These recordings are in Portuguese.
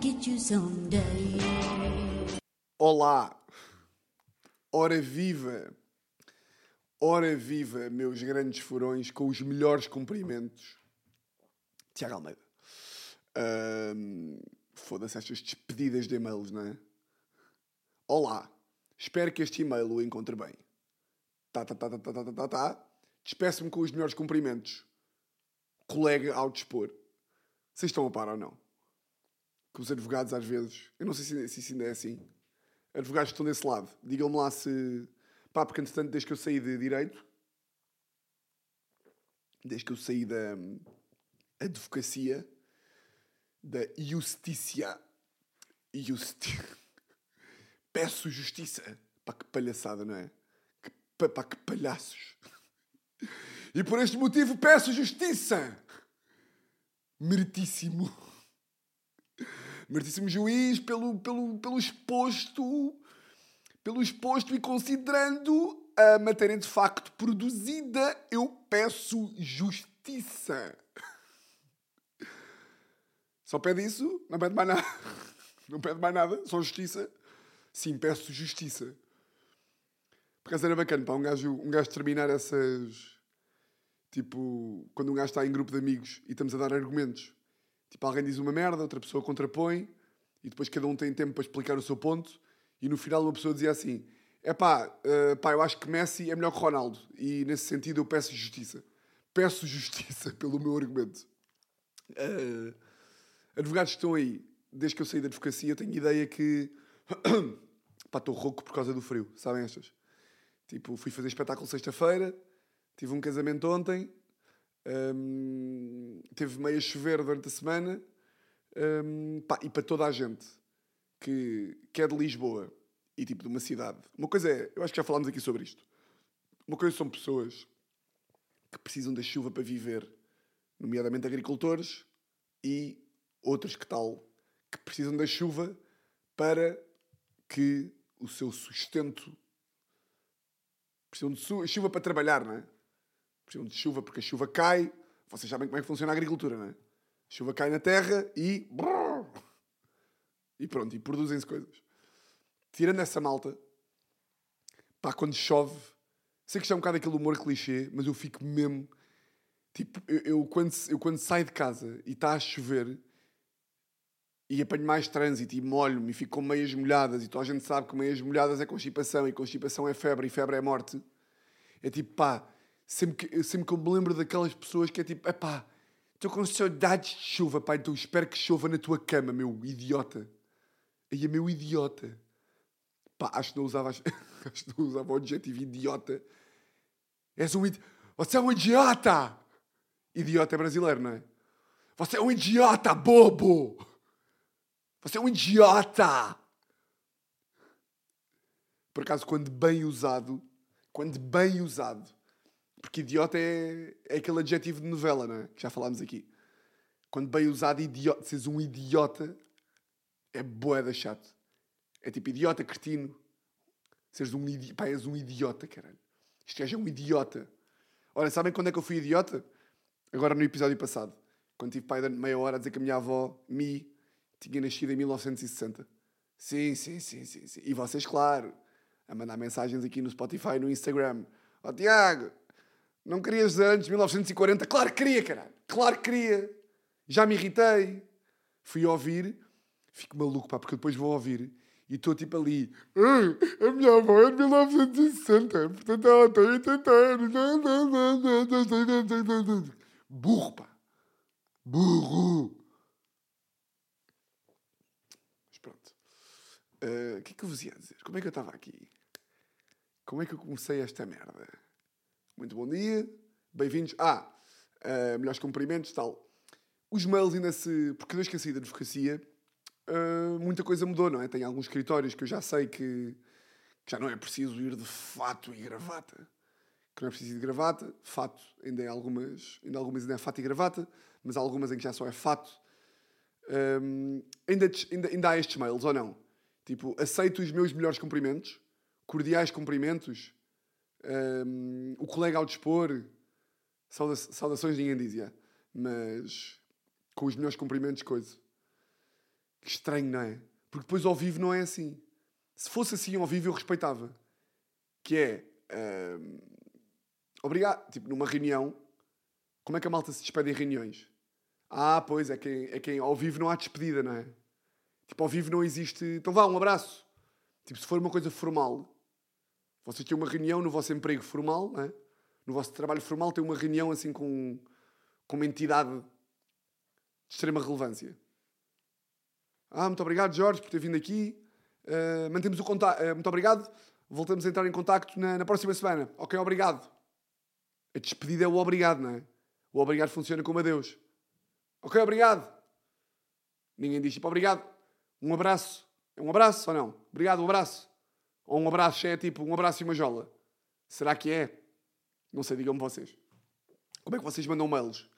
get you someday. Olá, hora viva, hora viva, meus grandes furões, com os melhores cumprimentos. Tiago Almeida. Foda-se estas despedidas de e-mails, não é? Olá, espero que este e-mail o encontre bem. Tá, tá, tá, tá, tá, tá, tá, tá. tá. Despeço-me com os melhores cumprimentos. Colega ao dispor. Vocês estão a par ou não? Que os advogados às vezes... Eu não sei se, se isso ainda é assim advogados que estão desse lado, digam-me lá se. Pá, porque entretanto, desde que eu saí de Direito, desde que eu saí da hum, advocacia, da Justícia, Justi... peço justiça. Pá, que palhaçada, não é? Que, pá, pá, que palhaços. E por este motivo peço justiça. Meritíssimo meritíssimo juiz, pelo, pelo, pelo exposto, pelo exposto e considerando a matéria de facto produzida, eu peço justiça. Só pede isso? Não pede mais nada? Não pede mais nada? Só justiça? Sim, peço justiça. Por acaso era bacana, pá, um gajo, um gajo terminar essas... Tipo, quando um gajo está em grupo de amigos e estamos a dar argumentos Tipo, alguém diz uma merda, outra pessoa contrapõe e depois cada um tem tempo para explicar o seu ponto e no final uma pessoa dizia assim é pá, uh, pá, eu acho que Messi é melhor que Ronaldo e nesse sentido eu peço justiça. Peço justiça pelo meu argumento. Uh, advogados que estão aí, desde que eu saí da advocacia, tenho ideia que pá, estou rouco por causa do frio, sabem estas? Tipo, fui fazer espetáculo sexta-feira, tive um casamento ontem, um, teve meio a chover durante a semana. Um, pá, e para toda a gente que, que é de Lisboa e tipo de uma cidade. Uma coisa é, eu acho que já falámos aqui sobre isto. Uma coisa são pessoas que precisam da chuva para viver, nomeadamente agricultores, e outras que tal, que precisam da chuva para que o seu sustento. Precisam de chuva para trabalhar, não é? Precisam de chuva porque a chuva cai. Vocês sabem como é que funciona a agricultura, não é? A chuva cai na terra e. E pronto, e produzem-se coisas. Tirando essa malta, pá, quando chove, sei que isto é um bocado aquele humor clichê, mas eu fico mesmo. Tipo, eu, eu, quando, eu quando saio de casa e está a chover e apanho mais trânsito e molho-me e fico com meias molhadas e toda a gente sabe que meias molhadas é constipação e constipação é febre e febre é morte. É tipo, pá, sempre que, sempre que eu me lembro daquelas pessoas que é tipo, epá, estou com saudades de chuva, pá, então espero que chova na tua cama, meu idiota. Aí é meu idiota. Pá, acho que não usava, acho que não usava o adjetivo idiota. És um idiota. Você é um idiota! Idiota é brasileiro, não é? Você é um idiota, bobo! Você é um idiota! Por acaso, quando bem usado, quando bem usado, porque idiota é, é aquele adjetivo de novela, não é? Que já falámos aqui. Quando bem usado, idiota, seres um idiota, é boeda chato. É tipo idiota, cretino. Seres um idiota. Pá, és um idiota, caralho. Este gajo é um idiota. Olha, sabem quando é que eu fui idiota? Agora no episódio passado. Quando tive pai de meia hora a dizer que a minha avó, Mi, tinha nascido em 1960. Sim, sim, sim, sim, sim. E vocês, claro, a mandar mensagens aqui no Spotify, no Instagram. Ó oh, Tiago, não querias antes, 1940? Claro que queria, caralho. Claro que queria. Já me irritei. Fui ouvir, fico maluco, pá, porque depois vou ouvir e estou tipo ali. A minha avó é de 1960, portanto ela tem 80 anos. Burro, pá. Burro. Mas pronto. O uh, que é que eu vos ia dizer? Como é que eu estava aqui? Como é que eu comecei esta merda? Muito bom dia, bem-vindos. Ah, uh, melhores cumprimentos, tal. Os mails ainda se. Porque desde que eu saí da advocacia, uh, muita coisa mudou, não é? Tem alguns escritórios que eu já sei que, que já não é preciso ir de fato e gravata. Que não é preciso ir de gravata, fato, ainda em algumas, ainda algumas ainda é fato e gravata, mas há algumas em que já só é fato. Um, ainda, ainda, ainda há estes mails, ou não? Tipo, aceito os meus melhores cumprimentos, cordiais cumprimentos, um, o colega ao dispor, sauda saudações ninguém dizia, mas com os melhores cumprimentos, coisa. Que estranho, não é? Porque depois ao vivo não é assim. Se fosse assim ao vivo eu respeitava. Que é. ahm, obrigado. Tipo, numa reunião, como é que a malta se despede em reuniões? Ah, pois, é quem, é quem ao vivo não há despedida, não é? Tipo, ao vivo não existe. Então vá, um abraço. Tipo, se for uma coisa formal, vocês têm uma reunião no vosso emprego formal, não é? no vosso trabalho formal, têm uma reunião assim com, com uma entidade de extrema relevância. Ah, muito obrigado, Jorge, por ter vindo aqui. Uh, mantemos o contato. muito obrigado. Voltamos a entrar em contacto na, na próxima semana. Ok, obrigado. A despedida é o obrigado, não é? O obrigado funciona como adeus. Ok, obrigado. Ninguém diz tipo obrigado. Um abraço. É um abraço ou não? Obrigado, um abraço. Ou um abraço é tipo um abraço e uma jola. Será que é? Não sei, digam-me vocês. Como é que vocês mandam mails?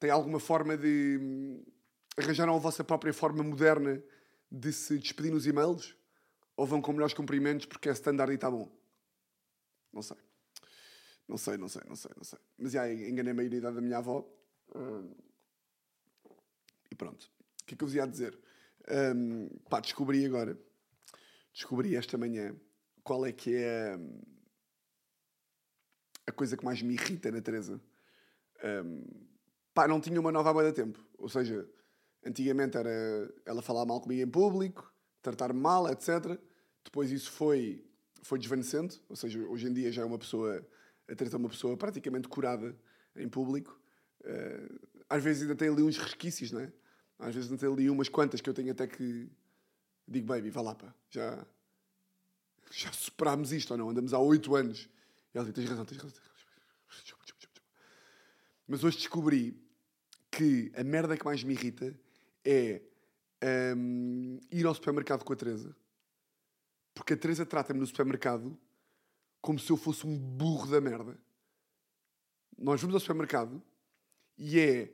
Tem alguma forma de. hum, Arranjaram a vossa própria forma moderna de se despedir nos e-mails? Ou vão com melhores cumprimentos porque é standard e está bom? Não sei. Não sei, não sei, não sei, não sei. Mas já enganei-me na idade da minha avó. E pronto. O que é que eu vos ia dizer? Hum, pá, descobri agora. Descobri esta manhã qual é que é hum, a coisa que mais me irrita na Teresa. Hum, pá, não tinha uma nova há de tempo. Ou seja, antigamente era ela falar mal comigo em público, tratar-me mal, etc. Depois isso foi, foi desvanecendo. Ou seja, hoje em dia já é uma pessoa, a Teresa é uma pessoa praticamente curada em público. Eh, às vezes ainda tem ali uns resquícios, não é? Às vezes ainda tem ali umas quantas que eu tenho até que digo, baby, vá lá, pá, já, já superámos isto ou não? Andamos há oito anos. E ela diz, tens razão, tens razão. Mas hoje descobri que a merda que mais me irrita é hum, ir ao supermercado com a Teresa. Porque a Teresa trata-me no supermercado como se eu fosse um burro da merda. Nós vamos ao supermercado e é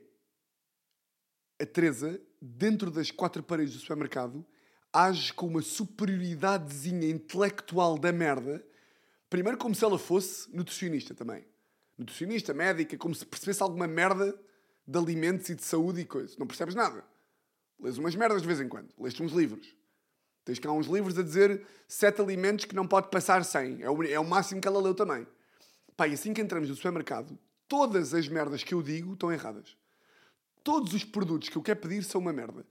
a Teresa, dentro das quatro paredes do supermercado, age com uma superioridadezinha intelectual da merda. Primeiro, como se ela fosse nutricionista também. Nutricionista, médica, como se percebesse alguma merda de alimentos e de saúde e coisa. Não percebes nada. Lês umas merdas de vez em quando. Lês-te uns livros. Tens cá uns livros a dizer sete alimentos que não pode passar sem. É o, é o máximo que ela leu também. Pá, e assim que entramos no supermercado, todas as merdas que eu digo estão erradas. Todos os produtos que eu quero pedir são uma merda.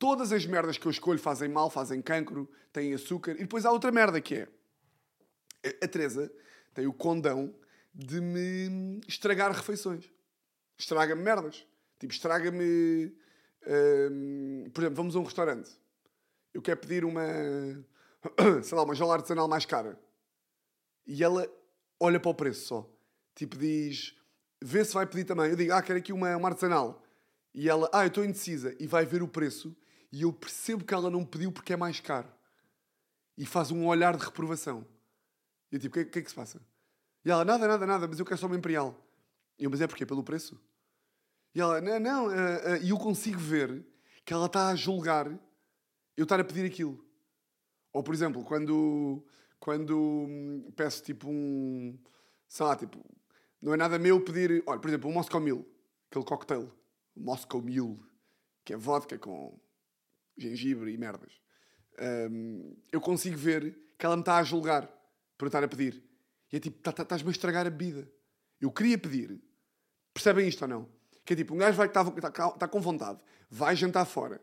Todas as merdas que eu escolho fazem mal, fazem cancro, têm açúcar. E depois há outra merda que é... A Teresa tem o condão de me estragar refeições. Estraga-me merdas. Tipo, estraga-me... hum, por exemplo, vamos a um restaurante. Eu quero pedir uma... Sei lá, uma jola artesanal mais cara. E ela olha para o preço só. Tipo, diz... Vê se vai pedir também. Eu digo, ah, quero aqui uma, uma artesanal. E ela, ah, eu estou indecisa. E vai ver o preço. E eu percebo que ela não pediu porque é mais caro. E faz um olhar de reprovação. E eu tipo, o que, que é que se passa? E ela, nada, nada, nada, mas eu quero só uma imperial. E eu, mas é porque Pelo preço? E ela, não, não. ah, ah", e eu consigo ver que ela está a julgar eu estar a pedir aquilo. Ou, por exemplo, quando, quando hum, peço tipo um. Sei lá, tipo. Não é nada meu pedir. Olha, por exemplo, um Moscow Mule. Aquele cocktail. Moscow Mule. Que é vodka com gengibre e merdas. Hum, eu consigo ver que ela me está a julgar por eu estar a pedir. E é tipo, tá- tá- estás-me a estragar a bebida. Eu queria pedir. Percebem isto ou não? Que é tipo, um gajo vai está tá, tá com vontade, vai jantar fora.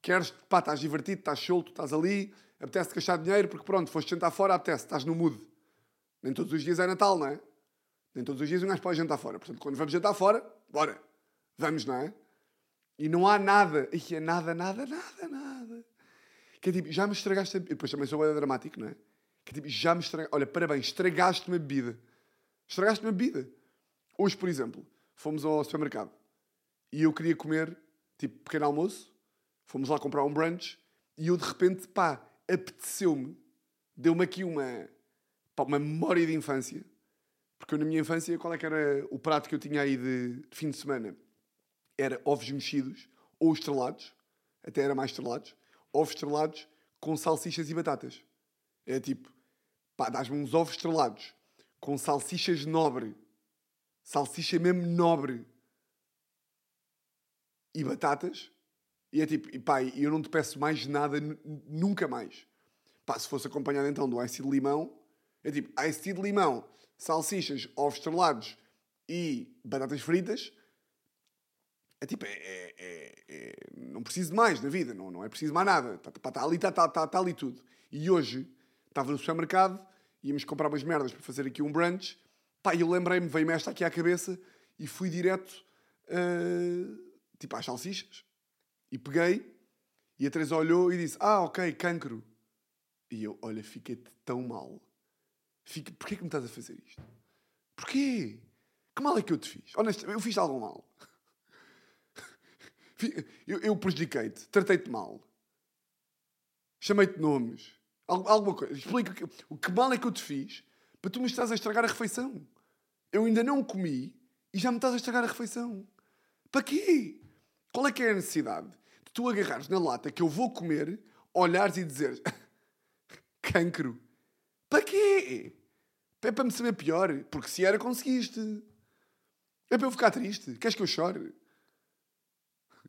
Queres, pá, estás divertido, estás solto, estás ali, apetece gastar dinheiro porque pronto, foste jantar fora, apetece, estás no mood. Nem todos os dias é Natal, não é? Nem todos os dias um gajo pode jantar fora. Portanto, quando vamos jantar fora, bora. Vamos, não é? E não há nada. E é nada, nada, nada, nada. Que é tipo, já me estragaste a bebida. Depois também sou bem dramático, não é? Que é tipo, já me estragaste. Olha, parabéns, estragaste-me a bebida. Estragaste-me a bebida. Hoje, por exemplo, fomos ao supermercado e eu queria comer, tipo, pequeno almoço. Fomos lá comprar um brunch e eu de repente, pá, apeteceu-me. Deu-me aqui uma, pá, uma memória de infância. Porque eu, na minha infância, qual é que era o prato que eu tinha aí de, de fim de semana? Era ovos mexidos ou estrelados, até era mais estrelados, ovos estrelados com salsichas e batatas. É tipo, pá, dás-me uns ovos estrelados com salsichas nobre, salsicha mesmo nobre e batatas, E é tipo, e pá, eu não te peço mais nada nu- nunca mais. Pá, se fosse acompanhado então do ice de limão, é tipo, ice de limão, salsichas, ovos estrelados e batatas fritas. É tipo, é, é- é- é- não preciso de mais na vida, não, não é preciso mais nada. Está tá, tá ali, está tá, tá, tá ali tudo. E hoje estava no supermercado, íamos comprar umas merdas para fazer aqui um brunch. Pá, eu lembrei-me, veio-me esta aqui à cabeça e fui direto, ah, tipo, às salsichas. E peguei e a Teresa olhou e disse: Ah, ok, cancro. E eu, olha, fiquei-te tão mal. Fica, porquê que me estás a fazer isto? Porquê? Que mal é que eu te fiz? Honestamente, eu fiz algo mal. Eu, eu prejudiquei-te, tratei-te mal. Chamei-te nomes. Al- Alguma coisa. Explica o que mal é que eu te fiz para tu me estás a estragar a refeição. Eu ainda não comi e já me estás a estragar a refeição. Para quê? Qual é que é a necessidade de tu agarrares na lata que eu vou comer, olhares e dizeres cancro? Para quê? É para me saber pior. Porque se era, conseguiste. É para eu ficar triste. Queres que eu chore?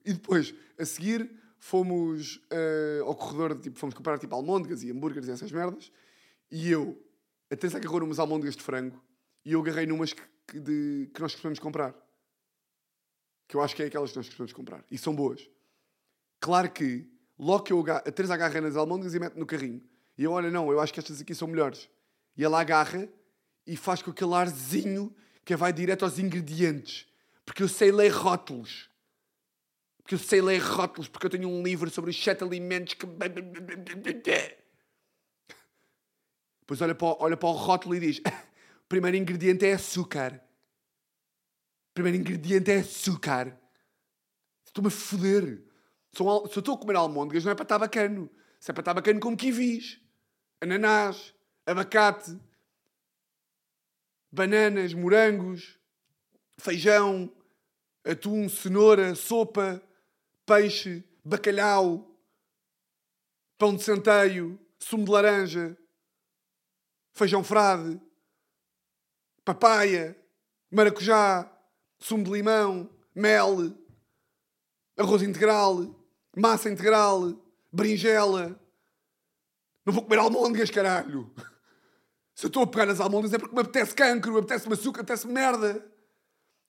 E depois, a seguir, fomos eh, ao corredor, tipo, fomos comprar tipo almôndegas e hambúrgueres e essas merdas. E eu, a Teresa agarrou numas almôndegas de frango e eu agarrei numas que, que de- que nós costumamos comprar. Que eu acho que é aquelas que nós costumamos comprar. E são boas. Claro que, logo que eu agarro, a Teresa agarra nas almôndegas e mete no carrinho. E eu, olha, não, eu acho que estas aqui são melhores. E ela agarra e faz com aquele arzinho que vai direto aos ingredientes. Porque eu sei ler rótulos. Porque eu sei ler rótulos, porque eu tenho um livro sobre os sete alimentos que. Depois olha para, o, olha para o rótulo e diz: o primeiro ingrediente é açúcar. O primeiro ingrediente é açúcar. Estou-me a foder. Se eu estou a comer almôndegas, não é para estar bacano. Se é para estar bacano, como kiwis, ananás, abacate, bananas, morangos, feijão, atum, cenoura, sopa, peixe, bacalhau, pão de centeio, sumo de laranja, feijão frade, papaya, maracujá, sumo de limão, mel, arroz integral, massa integral, berinjela. Não vou comer almôndegas, caralho. Se eu estou a pegar nas almôndegas é porque me apetece cancro, me apetece açúcar, apetece merda.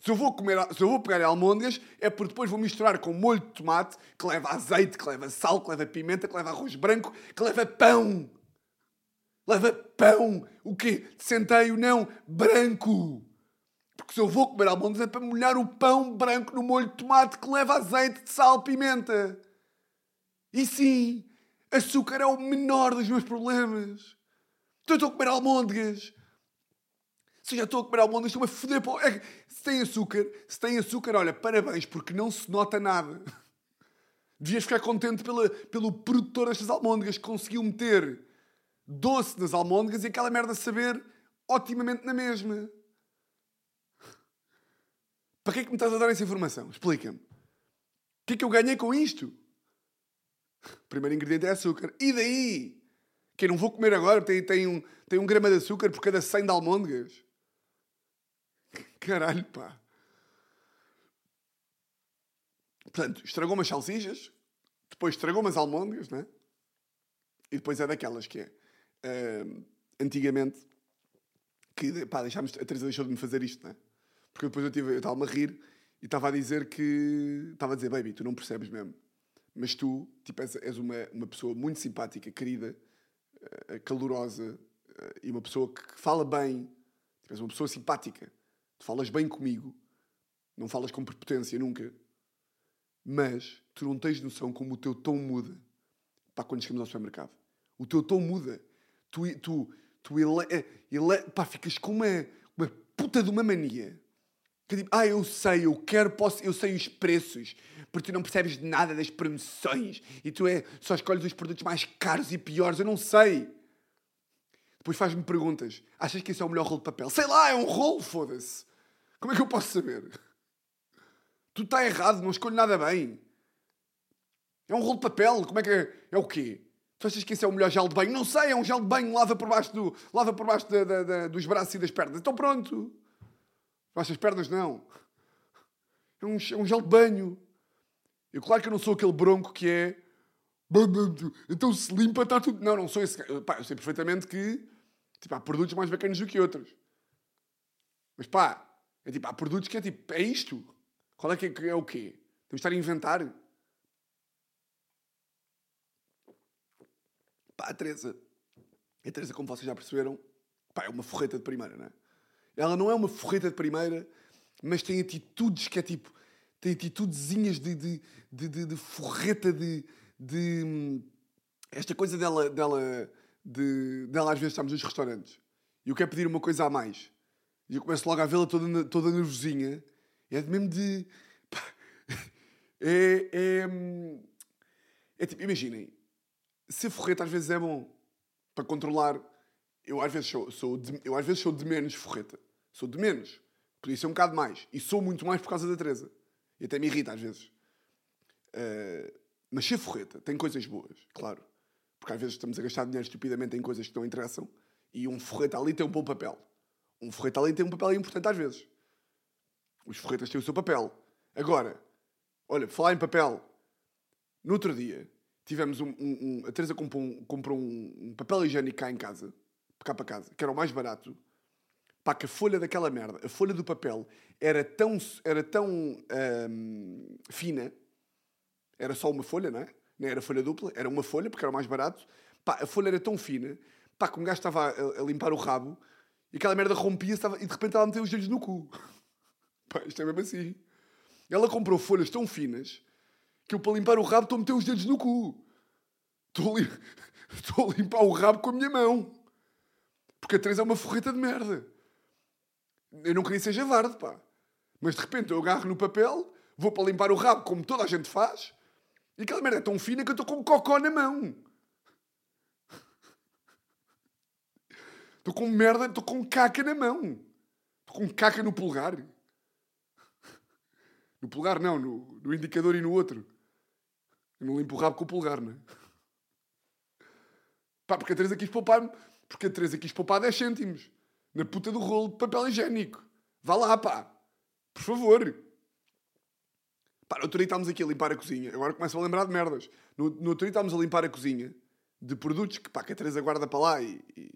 Se eu, vou comer, se eu vou pegar almôndegas, é porque depois vou misturar com molho de tomate, que leva azeite, que leva sal, que leva pimenta, que leva arroz branco, que leva pão. Leva pão. O quê? De centeio, não. Branco. Porque se eu vou comer almôndegas é para molhar o pão branco no molho de tomate, que leva azeite, de sal, pimenta. E sim, açúcar é o menor dos meus problemas. Então eu estou a comer almôndegas. Se já estou a comer almôndegas, estou-me a foder. Para... É se tem açúcar, se tem açúcar, olha, parabéns, porque não se nota nada. Devias ficar contente pela, pelo produtor destas almôndegas que conseguiu meter doce nas almôndegas e aquela merda saber otimamente na mesma. Para que é que me estás a dar essa informação? Explica-me. O que é que eu ganhei com isto? O primeiro ingrediente é açúcar. E daí? Que eu não vou comer agora, tem, tem, um, tem um grama de açúcar por cada 100 de almôndegas. Caralho, pá. Portanto, estragou umas salsichas, depois estragou umas almôndegas, né? E depois é daquelas que é. ah, antigamente, que pá, deixámos, a Teresa deixou de me fazer isto, né? Porque depois eu tive- eu estava-me a rir e estava a dizer que. Estava a dizer, baby, tu não percebes mesmo. Mas tu, tipo, és, és uma, uma pessoa muito simpática, querida, eh, calorosa eh, e uma pessoa que que fala bem. Tipo, és uma pessoa simpática. Tu falas bem comigo. Não falas com prepotência nunca. Mas tu não tens noção como o teu tom muda pá, quando chegamos ao supermercado. O teu tom muda. Tu, tu, tu ele, eh, ele, pá, ficas com uma, uma puta de uma mania. Que tipo, ah, eu sei, eu quero, posso, eu sei os preços, porque tu não percebes nada das promoções e tu é, só escolhes os produtos mais caros e piores, eu não sei. Depois faz-me perguntas. Achas que isso é o melhor rolo de papel? Sei lá, é um rolo, foda-se. Como é que eu posso saber? Tu está errado, não escolho nada bem. É um rolo de papel, como é que é? É o quê? Tu achas que esse é o melhor gel de banho? Não sei, é um gel de banho, lava por baixo, do, lava por baixo da- da- da- dos braços e das pernas. Então pronto. Baixo as pernas não. É um, é um gel de banho. Eu, claro que eu não sou aquele bronco que é. Então se limpa, está tudo. Não, não sou esse. Pá, eu sei perfeitamente que tipo, há produtos mais bacanas do que outros. Mas pá, é tipo, há produtos que é tipo, é isto. Qual é que é, é o quê? Temos de estar a inventar. Pá, a Teresa. A Teresa, como vocês já perceberam, pá, é uma forreta de primeira, não é? Ela não é uma forreta de primeira, mas tem atitudes que é tipo. Tem atitudezinhas de, de, de, de, de forreta de, de. Esta coisa dela, dela, de, dela às vezes estamos nos restaurantes e eu quero pedir uma coisa a mais. E eu começo logo a vê-la toda, toda nervosinha. É mesmo de. Pá, é, é, é tipo, imaginem, ser forreta às vezes é bom para controlar. Eu às vezes sou, sou de, eu às vezes sou de menos forreta. Sou de menos. Podia ser um bocado mais. E sou muito mais por causa da Teresa. E até me irrita às vezes. Uh, mas ser forreta tem coisas boas, claro. Porque às vezes estamos a gastar dinheiro estupidamente em coisas que não interessam. E um forreta ali tem um bom papel. Um forreta ali tem um papel importante às vezes. Os forretas têm o seu papel. Agora, olha, falar em papel. No outro dia, tivemos um. um, um a Teresa comprou, um, comprou um, papel higiênico cá em casa, cá para casa, que era o mais barato. Pá, que a folha daquela merda, a folha do papel, era tão, era tão hum, fina, era só uma folha, não é? Não era folha dupla, era uma folha, porque era o mais barato. Pá, a folha era tão fina, pá, que um gajo estava a, a limpar o rabo e aquela merda rompia e de repente ela meteu os dedos no cu. Pá, isto é mesmo assim. Ela comprou folhas tão finas que eu, para limpar o rabo, estou a meter os dedos no cu. Estou a, li... estou a limpar o rabo com a minha mão. Porque a Teresa é uma forreta de merda. Eu não queria ser javarde, pá. Mas de repente eu agarro no papel, vou para limpar o rabo, como toda a gente faz, e aquela merda é tão fina que eu estou com cocó na mão. Estou com merda, estou com caca na mão. Estou com caca no pulgar. No pulgar não, no, no indicador e no outro. Eu não limpo o rabo com o pulgar, não é? Pá, porque a Teresa quis poupar Porque a Teresa quis poupar 10 cêntimos. Na puta do rolo de papel higiênico. Vá lá, pá. Por favor. Pá, no outro dia estávamos aqui a limpar a cozinha. Agora começo a lembrar de merdas. No, no outro dia estávamos a limpar a cozinha de produtos que, pá, que a Teresa guarda para lá e, e...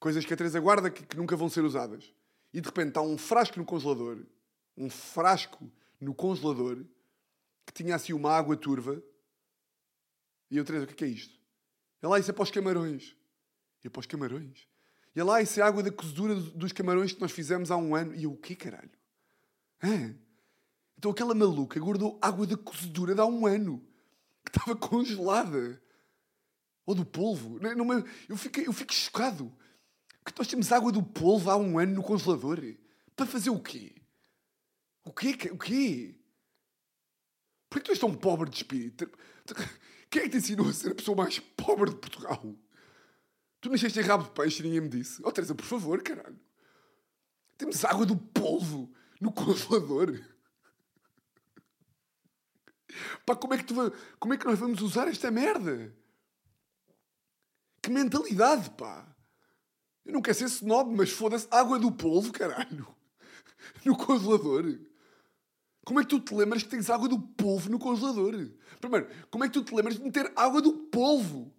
coisas que a Teresa guarda que, que, nunca vão ser usadas. E de repente está um frasco no congelador, um frasco no congelador que tinha assim uma água turva. E eu, Teresa, o que é, que é isto? Ela, isso é para os camarões. E eu, para os camarões? E lá, isso é água da cozedura dos camarões que nós fizemos há um ano. E eu, o quê, caralho? Hã? Então aquela maluca guardou água da cozedura de há um ano. Que estava congelada. Ou do polvo. Não, não, eu, fico, eu fico chocado. Que nós temos água do polvo há um ano no congelador. Para fazer o quê? O quê? O quê? Por que tu és tão pobre de espírito? Quem é que te ensinou a ser a pessoa mais pobre de Portugal? Tu nasceste em rabo de peixe e ninguém me disse. Oh, Teresa, por favor, caralho. Temos água do polvo no congelador. Pá, como é que, tu, como é que nós vamos usar esta merda? Que mentalidade, pá. Eu não quero ser snob, mas foda-se, água do polvo, caralho. No congelador. Como é que tu te lembras que tens água do polvo no congelador? Primeiro, como é que tu te lembras de meter água do polvo?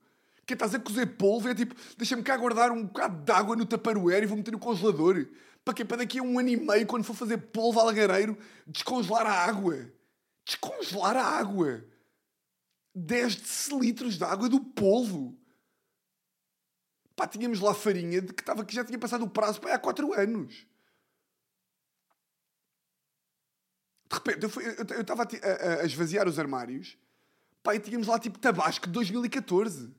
Que estás a cozer polvo é tipo, deixa-me cá guardar um bocado de água no taparoeiro e vou meter no congelador. Para quê? Para daqui a um ano e meio, quando for fazer polvo alagareiro, descongelar a água. Descongelar a água. 10 decilitros de água do polvo. Pá, tínhamos lá farinha de que, tava, que já tinha passado o prazo para há 4 anos. De repente, eu estava a, a, a, esvaziar os armários. Pá, e tínhamos lá tipo tabasco de 2014.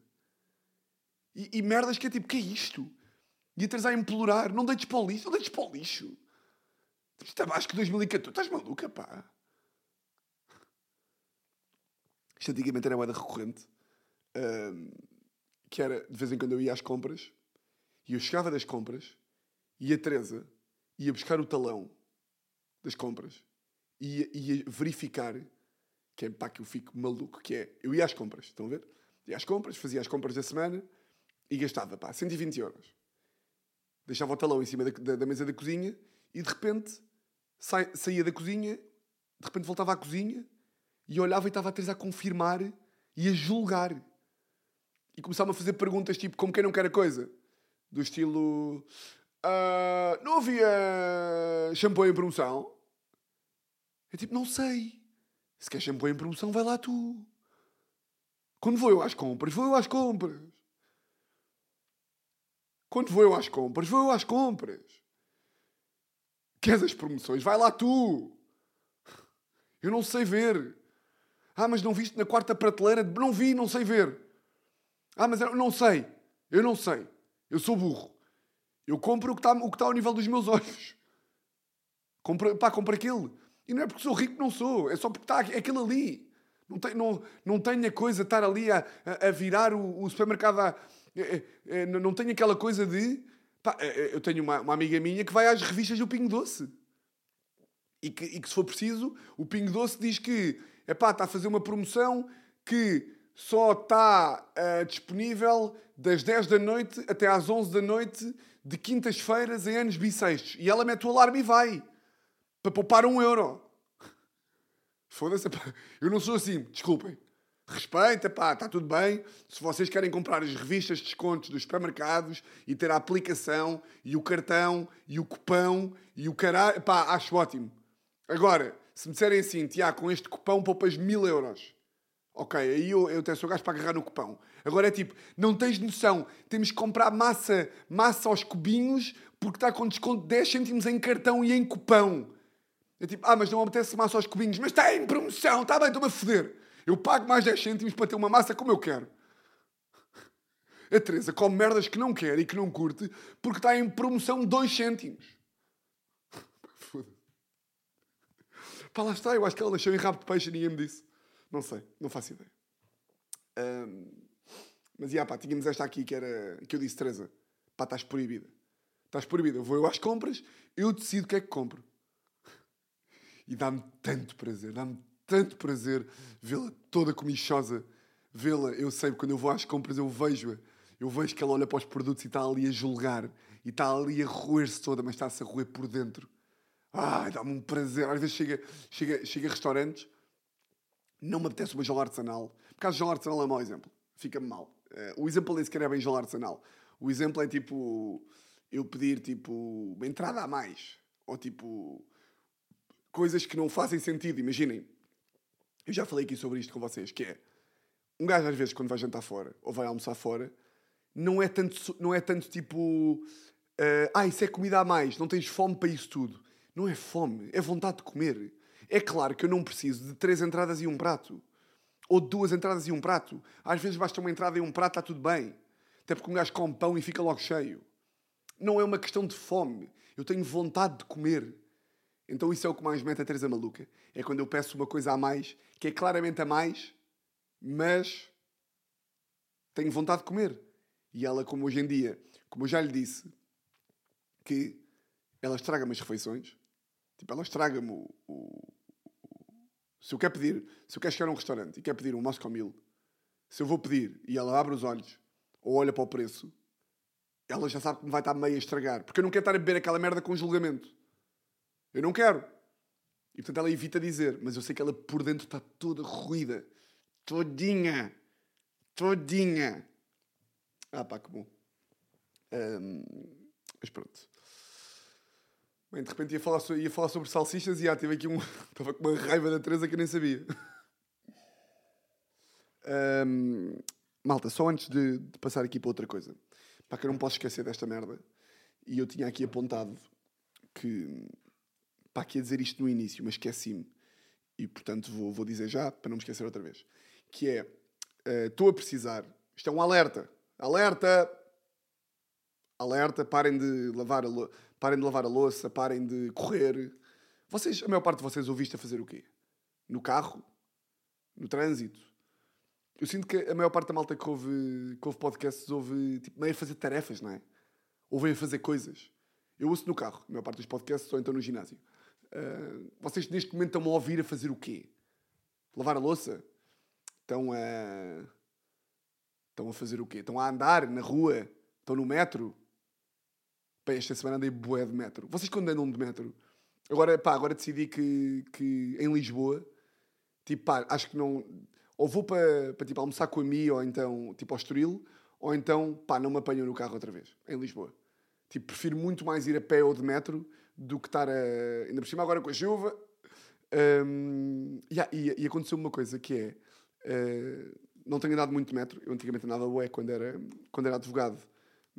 E, e merdas que é tipo, que é isto? E a a implorar, não deites para o lixo, não deites para o lixo. Tabasco 2014, estás maluca, pá? Isto antigamente era moeda recorrente. Um, que era, de vez em quando eu ia às compras, e eu chegava das compras, e a Teresa ia buscar o talão das compras, e ia, ia verificar, que é pá que eu fico maluco, que é, eu ia às compras, estão a ver? Ia às compras, fazia as compras da semana, e gastava, pá, 120 euros. Deixava o talão em cima da, da, da mesa da cozinha e de repente sa, saía da cozinha, de repente voltava à cozinha e olhava e estava a Teresa a confirmar e a julgar. E começava a fazer perguntas tipo como quem não quer a coisa. Do estilo. "Ah, não havia shampoo em promoção? Eu tipo, não sei. Se quer shampoo em promoção, vai lá tu. Quando vou eu às compras, vou eu às compras. Quando vou eu às compras, vou eu às compras. Queres as promoções? Vai lá tu. Eu não sei ver. Ah, mas não viste na quarta prateleira? Não vi, não sei ver. Ah, mas eu não sei. Eu não sei. Eu sou burro. Eu compro o que está o está ao nível dos meus olhos. Compro, pá, compro aquele. E não é porque sou rico que não sou. É só porque está é aquele ali. Não, tem, não, não tenho a coisa de estar ali a, a, a virar o, o supermercado. A, é, é, é, não tenho aquela coisa de... Pá, eu tenho uma, uma amiga minha que vai às revistas do Pingo Doce. E que, e que se for preciso, o Pingo Doce diz que epá, está a fazer uma promoção que só está ah, disponível das 10 da noite até às 11 da noite de quintas-feiras em anos bissextos. E ela mete o alarme e vai. Para poupar um euro. Foda-se, eu não sou assim, desculpem. Respeita, pá, está tudo bem. Se vocês querem comprar as revistas de descontos dos supermercados e ter a aplicação e o cartão e o cupão e o caralho, pá, acho ótimo. Agora, se me disserem assim, Tiago, com este cupão poupas mil euros. Ok, aí eu, eu até sou gajo para agarrar no cupão. Agora é tipo, não tens noção, temos que comprar massa, massa aos cubinhos porque está com desconto de 10 cêntimos em cartão e em cupão. É tipo, ah, mas não apetece massa aos cubinhos, mas está em promoção, está bem, estou-me a foder. Eu pago mais 10 cêntimos para ter uma massa como eu quero. A Teresa come merdas que não quer e que não curte porque está em promoção 2 cêntimos. Pá, lá está, eu acho que ela deixou em rabo de peixe e ninguém me disse. Não sei, não faço ideia. Ahm, mas, já, pá, tínhamos esta aqui que era, que eu disse, Teresa, pá, estás proibida. Estás proibida. Vou eu às compras, eu decido o que é que compro. E dá-me tanto prazer, dá-me tanto prazer vê-la toda comichosa. Vê-la, eu sei, quando eu vou às compras, eu vejo-a. Eu vejo que ela olha para os produtos e está ali a julgar. E está ali a roer-se toda, mas está-se a roer por dentro. Ai, dá-me um prazer. Às vezes chega, chega, chega a restaurantes, não me apetece uma jola artesanal. Por causa de jola artesanal é um mau exemplo. Fica-me mal. Eh, o exemplo nem sequer é bem jola artesanal. O exemplo é tipo, eu pedir tipo, uma entrada a mais. Ou tipo, coisas que não fazem sentido. Imaginem, eu já falei aqui sobre isto com vocês, que é, um gajo às vezes quando vai jantar fora, ou vai almoçar fora, não é tanto, não é tanto tipo, eh, ah, isso é comida a mais, não tens fome para isso tudo. Não é fome, é vontade de comer. É claro que eu não preciso de três entradas e um prato. Ou de duas entradas e um prato. Às vezes basta uma entrada e um prato, está tudo bem. Até porque um gajo come pão e fica logo cheio. Não é uma questão de fome. Eu tenho vontade de comer. Então isso é o que mais mete a Teresa maluca. É quando eu peço uma coisa a mais, que é claramente a mais, mas tenho vontade de comer. E ela, como hoje em dia, como eu já lhe disse, que ela estraga-me as refeições. Tipo, ela estraga-me o, o- o- Se eu quero pedir, se eu quero chegar a um restaurante e quero pedir um Moscow Mule, se eu vou pedir e ela abre os olhos ou olha para o preço, ela já sabe que me vai estar meio a estragar. Porque eu não quero estar a beber aquela merda com julgamento. Eu não quero. E portanto ela evita dizer, mas eu sei que ela por dentro está toda ruída. Todinha. Todinha. Ah pá, que bom. Ahm, mas pronto. Bem, de repente ia falar, so- ia falar sobre salsichas e já tive aqui um. Estava com uma raiva da Teresa que eu nem sabia. Ahm, malta, só antes de, de passar aqui para outra coisa. Pá, que eu não posso esquecer desta merda. E eu tinha aqui apontado que. Pá, que ia dizer isto no início, mas esqueci-me. E portanto vou, vou dizer já, para não me esquecer outra vez. Que é. eh, Estou a precisar. Isto é um alerta. Alerta! alerta, parem de lavar a, lou- parem de lavar a louça, parem de correr. Vocês, a maior parte de vocês ouviste a fazer o quê? No carro? No trânsito? Eu sinto que a maior parte da malta que ouve, que ouve podcasts ouve tipo, meio a fazer tarefas, não é? Ouvem a fazer coisas. Eu ouço no carro, a maior parte dos podcasts, ou então no ginásio. Ah, vocês neste momento estão a ouvir a fazer o quê? Lavar a louça? Estão a. Estão a fazer o quê? Estão a andar na rua? Estão no metro? Pá, esta semana andei bué de metro. Vocês quando andam de metro? Agora, pá, agora decidi que, que em Lisboa, Tipo, pá, acho que não. Ou vou para, para tipo, almoçar com a mim, ou então, tipo, ao Estoril, ou então, pá, não me apanho no carro outra vez, em Lisboa. Tipo, prefiro muito mais ir a pé ou de metro do que estar a. Ainda por cima agora com a chuva. Um, yeah, e, e aconteceu uma coisa que é. Uh, não tenho andado muito de metro. Eu antigamente andava ué quando era, quando era advogado.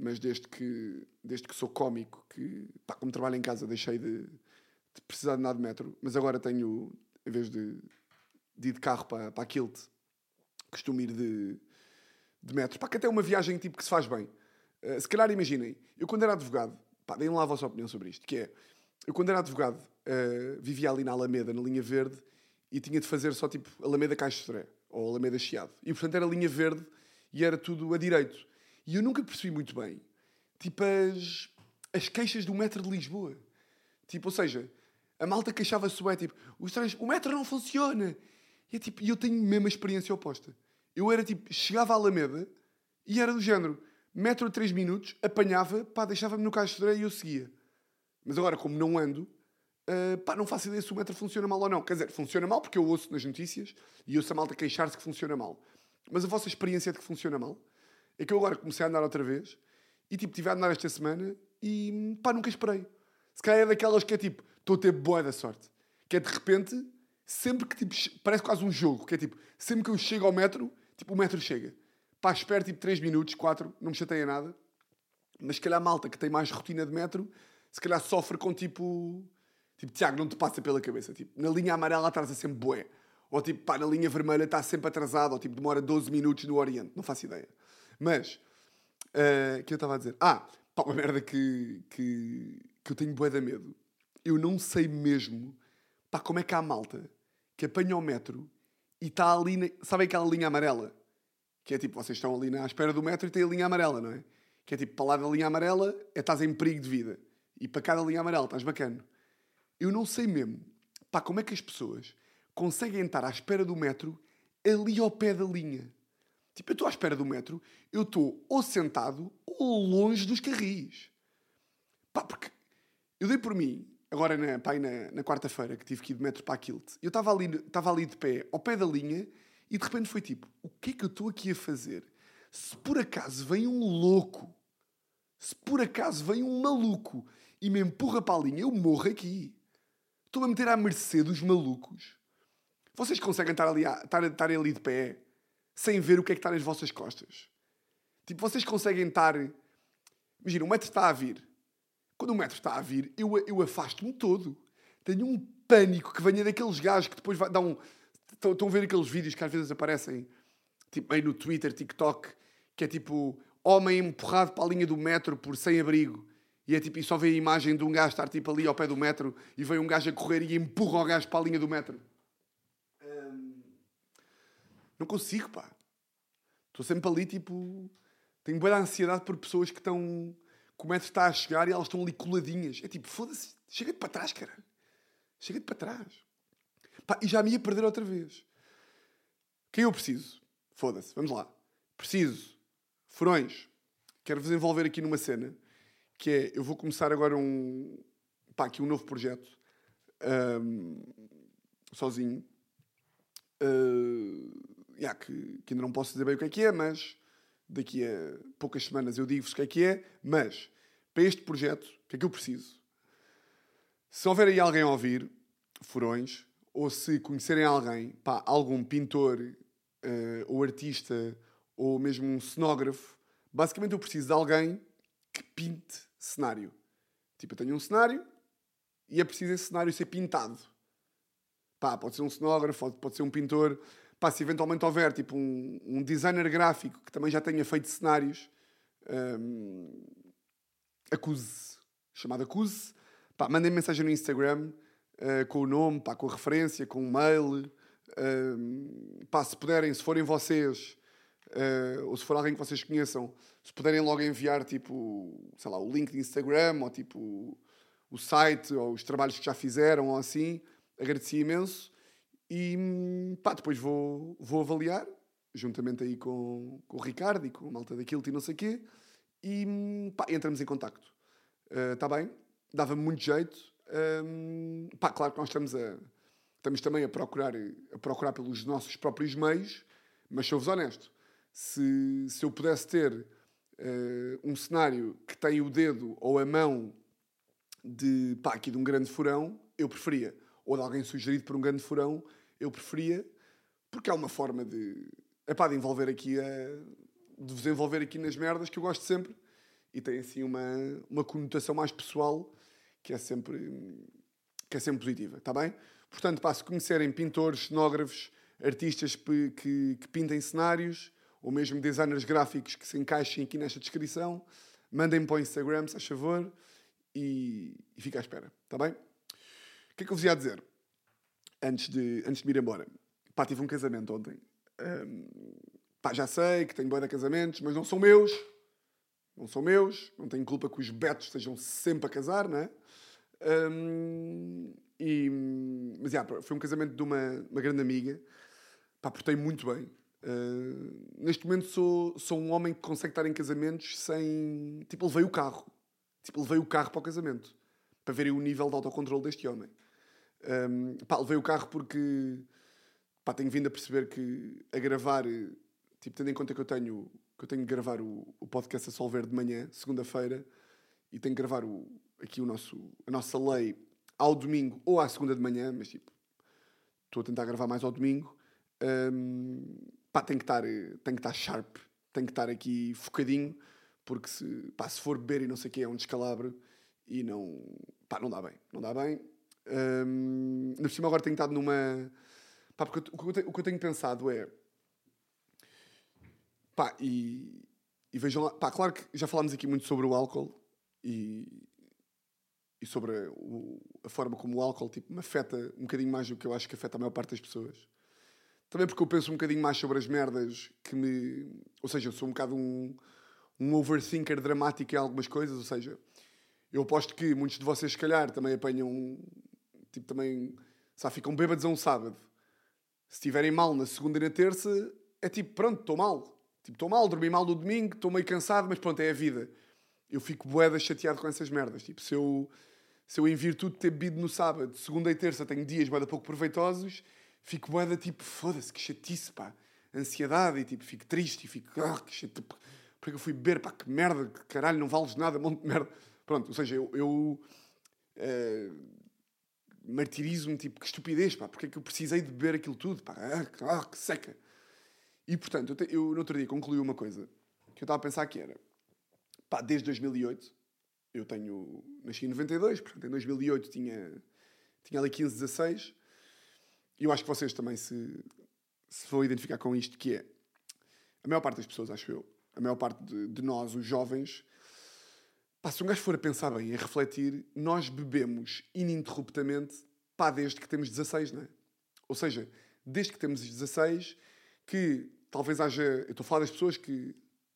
Mas desde que, desde que sou cómico, que pá, como trabalho em casa, deixei de, de precisar de andar de metro. Mas agora tenho, em vez de, de ir de carro para, para a Kilt, costumo ir de, de metro. Pá, que até é uma viagem tipo que se faz bem. Uh, se calhar imaginem, eu quando era advogado, pá, deem lá a vossa opinião sobre isto, que é, eu quando era advogado uh, vivia ali na Alameda, na linha verde, e tinha de fazer só tipo Alameda Caixa Soré, ou Alameda Chiado. E portanto era linha verde e era tudo a direito. E eu nunca percebi muito bem, tipo, as, as queixas do metro de Lisboa. Tipo, ou seja, a malta queixava-se bem, tipo, os trens, o metro não funciona. E é, tipo, eu tenho mesmo a experiência oposta. Eu era tipo, chegava à Alameda e era do género, metro a 3 minutos, apanhava, pá, deixava-me no caixa de e eu seguia. Mas agora, como não ando, uh, pá, não faço ideia se o metro funciona mal ou não. Quer dizer, funciona mal porque eu ouço nas notícias e ouço a malta queixar-se que funciona mal. Mas a vossa experiência de que funciona mal é que eu agora comecei a andar outra vez e tipo, tive a andar esta semana e pá, nunca esperei. Se calhar é daquelas que é tipo, estou a ter boa da sorte. Que é de repente, sempre que tipo, parece quase um jogo, que é tipo, sempre que eu chego ao metro, tipo, o metro chega. Pá, espero tipo 3 minutos, 4, não me chateia nada. Mas se calhar a malta que tem mais rotina de metro, se calhar sofre com tipo. Tipo, Tiago, não te passa pela cabeça. Tipo, na linha amarela atrasa sempre bué. Ou tipo, pá, na linha vermelha está sempre atrasado. Ou tipo, demora 12 minutos no Oriente. Não faço ideia. Mas, uh, que eu estava a dizer? Ah, pá, uma merda que, que, que eu tenho bué de medo. Eu não sei mesmo, pá, como é que há malta que apanha o metro e está ali, na... sabem aquela linha amarela? Que é tipo, vocês estão ali na espera do metro e tem a linha amarela, não é? Que é tipo, para lá da linha amarela é estás em perigo de vida. E para cada linha amarela estás bacana. Eu não sei mesmo, pá, como é que as pessoas conseguem estar à espera do metro ali ao pé da linha. Tipo, eu estou à espera do metro, eu estou ou sentado ou longe dos carris. Pá, porque eu dei por mim, agora na, pá, na, na quarta-feira, que tive que ir de metro para a Kilt, eu estava ali, estava ali de pé, ao pé da linha, e de repente foi tipo: o que é que eu estou aqui a fazer? Se por acaso vem um louco, se por acaso vem um maluco e me empurra para a linha, eu morro aqui. Estou a meter à mercê dos malucos. Vocês conseguem estar ali, estar, estar ali de pé sem ver o que é que está nas vossas costas? Tipo, vocês conseguem estar. Imagina, o metro está a vir. Quando o metro está a vir, eu, eu afasto-me todo. Tenho um pânico que venha daqueles gajos que depois vai dar um Estão a ver aqueles vídeos que às vezes aparecem tipo, aí no Twitter, TikTok, que é tipo homem empurrado para a linha do metro por sem abrigo. E é tipo, e só vê a imagem de um gajo estar tipo ali ao pé do metro e vem um gajo a correr e empurra o gajo para a linha do metro. Não consigo, pá. Estou sempre ali, tipo. Tenho boa ansiedade por pessoas que estão. Que o metro está a chegar e elas estão ali coladinhas. É tipo, foda-se, chega-te para trás, cara. Chega-te para trás. Pá, e já me ia perder outra vez. Quem eu preciso? Foda-se, vamos lá. Preciso. Furões. Quero-vos envolver aqui numa cena que é, eu vou começar agora um, pá, aqui um novo projeto. Um, sozinho. Uh, yeah, que, que ainda não posso dizer bem o que é que é, mas daqui a poucas semanas eu digo-vos o que é que é. Mas, para este projeto, o que é que eu preciso? Se houver aí alguém a ouvir, furões, ou se conhecerem alguém, pá, algum pintor uh, ou artista ou mesmo um cenógrafo, basicamente eu preciso de alguém que pinte cenário. Tipo, eu tenho um cenário e é preciso esse cenário ser pintado. Pá, pode ser um cenógrafo, pode, pode ser um pintor. Pá, se eventualmente houver tipo um, um designer gráfico que também já tenha feito cenários, um, acuse, chamado acuse, pá, mandem mensagem no Instagram uh, com o nome, pá, com a referência, com o mail. Uh, pá, se puderem, se forem vocês, uh, ou se for alguém que vocês conheçam, se puderem logo enviar, tipo, sei lá, o link de Instagram, ou tipo, o site, ou os trabalhos que já fizeram, ou assim, agradecia imenso. E pá, depois vou, vou avaliar, juntamente aí com, com o Ricardo e com a malta daquilo e não sei o quê, e pá, entramos em contacto. Está uh, bem? Dava-me muito jeito. Um, pá, claro que nós estamos a, estamos também a procurar, a procurar pelos nossos próprios meios, mas sou-vos honesto, se, se eu pudesse ter uh, um cenário que tem o dedo ou a mão de, pá, aqui de um grande furão, eu preferia. Ou de alguém sugerido por um grande furão, eu preferia, porque é uma forma de, de envolver aqui a, de vos envolver aqui nas merdas que eu gosto sempre e tem assim uma, uma conotação mais pessoal que é sempre que é sempre positiva, está bem? Portanto, pá, se conhecerem pintores, cenógrafos, artistas que, que, pintem cenários ou mesmo designers gráficos que se encaixem aqui nesta descrição, mandem-me para o Instagram, se faz favor, e, e fica à espera, está bem? O que é que eu vos ia dizer antes de, antes de me ir embora? Pá, tive um casamento ontem. Um, pá, já sei que tenho boia de casamentos, mas não são meus. Não são meus. Não tenho culpa que os betos estejam sempre a casar, não é? Um, e, mas, foi um casamento de uma, uma grande amiga. Pá, portei muito bem. Uh, neste momento sou, sou um homem que consegue estar em casamentos sem... Tipo, levei o carro. Tipo, levei o carro para o casamento. Para verem o nível de autocontrole deste homem. Um, pá, levei o carro porque... Pá, tenho vindo a perceber que a gravar... Tipo, tendo em conta que eu tenho que eu tenho que gravar o, o podcast a Solver de manhã, segunda-feira, e tenho que gravar o, aqui o nosso, a nossa lei ao domingo ou à segunda de manhã, mas tipo, estou a tentar gravar mais ao domingo. Um, pá, tem que estar, tem que estar sharp, tem que estar aqui focadinho, porque se, pá, se for beber e não sei o que é um descalabro e não, pá, não dá bem, não dá bem. Um, por cima agora tenho estado numa, pá, porque o que, eu, o que eu tenho pensado é, Pá, e, e vejam lá, pá, claro que já falámos aqui muito sobre o álcool e, e sobre a, o, a forma como o álcool tipo, me afeta um bocadinho mais do que eu acho que afeta a maior parte das pessoas. Também porque eu penso um bocadinho mais sobre as merdas que me. Ou seja, eu sou um bocado um, um overthinker dramático em algumas coisas, ou seja, eu aposto que muitos de vocês, se calhar, também apanham. Tipo, também. Sabe, ficam bêbados a um sábado. Se estiverem mal na segunda e na terça, é tipo, pronto, estou mal. Tipo, estou mal, dormi mal no domingo, estou meio cansado, mas pronto, é a vida. Eu fico boeda chateado com essas merdas. Tipo, se eu, se eu em virtude de ter bebido no sábado, segunda e terça, tenho dias boeda pouco proveitosos, fico boeda tipo, foda-se, que chatice, pá. Ansiedade e tipo, fico triste e fico, ah, que chatice. Porque eu fui beber, pá, que merda, que caralho, não vales nada, monte de merda. Pronto, ou seja, eu... eu uh, martirismo, tipo, que estupidez, pá, porque é que eu precisei de beber aquilo tudo, pá, ah, ah que seca. E portanto, eu, te, eu no outro dia concluí uma coisa que eu estava a pensar que era, pá, desde 2008, eu tenho, nasci em 92, portanto em 2008 tinha, tinha ali 15, 16, e eu acho que vocês também se, se vão identificar com isto, que é, a maior parte das pessoas, acho eu, a maior parte de, de nós, os jovens, pá, se um gajo for a pensar bem e a refletir, nós bebemos ininterruptamente, pá, desde que temos 16, não é? Ou seja, desde que temos 16, que talvez haja. Eu estou a falar das pessoas que,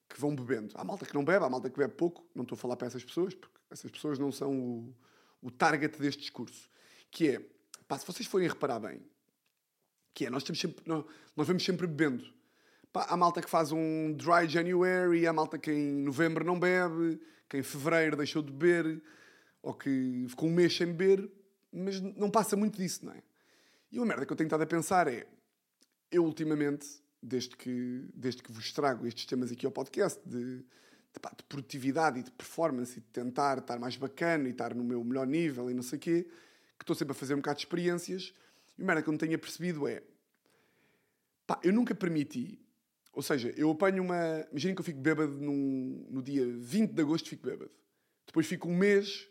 que vão bebendo. Há malta que não bebe, há malta que bebe pouco. Não estou a falar para essas pessoas, porque essas pessoas não são o, o target deste discurso. Que é, pá, se vocês forem reparar bem, que é, nós, estamos sempre, nós, nós vamos sempre bebendo. Pá, há malta que faz um dry January, há malta que em novembro não bebe, que em fevereiro deixou de beber, ou que ficou um mês sem beber, mas não passa muito disso, não é? E uma merda que eu tenho estado a pensar é, eu ultimamente desde que, desde que vos trago estes temas aqui ao podcast de, de, de, produtividade e de performance e de tentar estar mais bacana e estar no meu melhor nível e não sei o quê, que estou sempre a fazer um bocado de experiências e o merda que eu não tenha percebido é pá, eu nunca permiti ou seja, eu apanho uma imaginem que eu fico bêbado num, no dia 20 de agosto fico bêbado depois fico um mês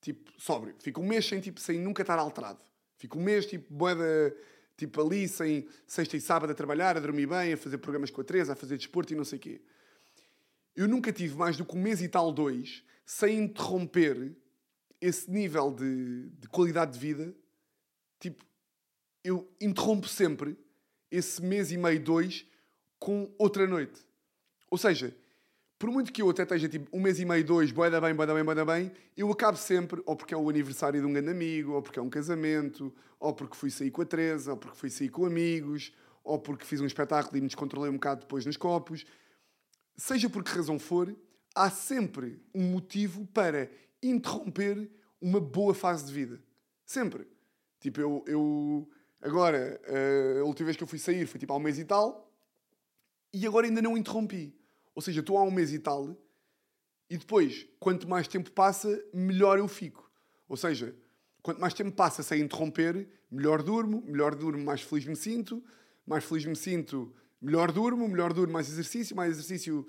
tipo sóbrio, fico um mês sem, tipo, sem nunca estar alterado fico um mês tipo boeda Tipo ali, sem sexta e sábado a trabalhar, a dormir bem, a fazer programas com a Teresa, a fazer desporto e não sei o quê. Eu nunca tive mais do que um mês e tal, dois, sem interromper esse nível de, de qualidade de vida. Tipo, eu interrompo sempre esse mês e meio, dois, com outra noite. Ou seja, por muito que eu até esteja tipo um mês e meio, dois, boeda bem, boeda bem, boeda bem, eu acabo sempre, ou porque é o aniversário de um grande amigo, ou porque é um casamento, ou porque fui sair com a Teresa, ou porque fui sair com amigos, ou porque fiz um espetáculo e me descontrolei um bocado depois nos copos. Seja por que razão for, há sempre um motivo para interromper uma boa fase de vida. Sempre. Tipo, eu, eu Agora, eh, a última vez que eu fui sair foi tipo há um mês e tal, e agora ainda não interrompi. Ou seja, estou há um mês e tal, e depois, quanto mais tempo passa, melhor eu fico. Ou seja, quanto mais tempo passa sem interromper, melhor durmo, melhor durmo, mais feliz me sinto, mais feliz me sinto, melhor durmo, melhor durmo, mais exercício, mais exercício,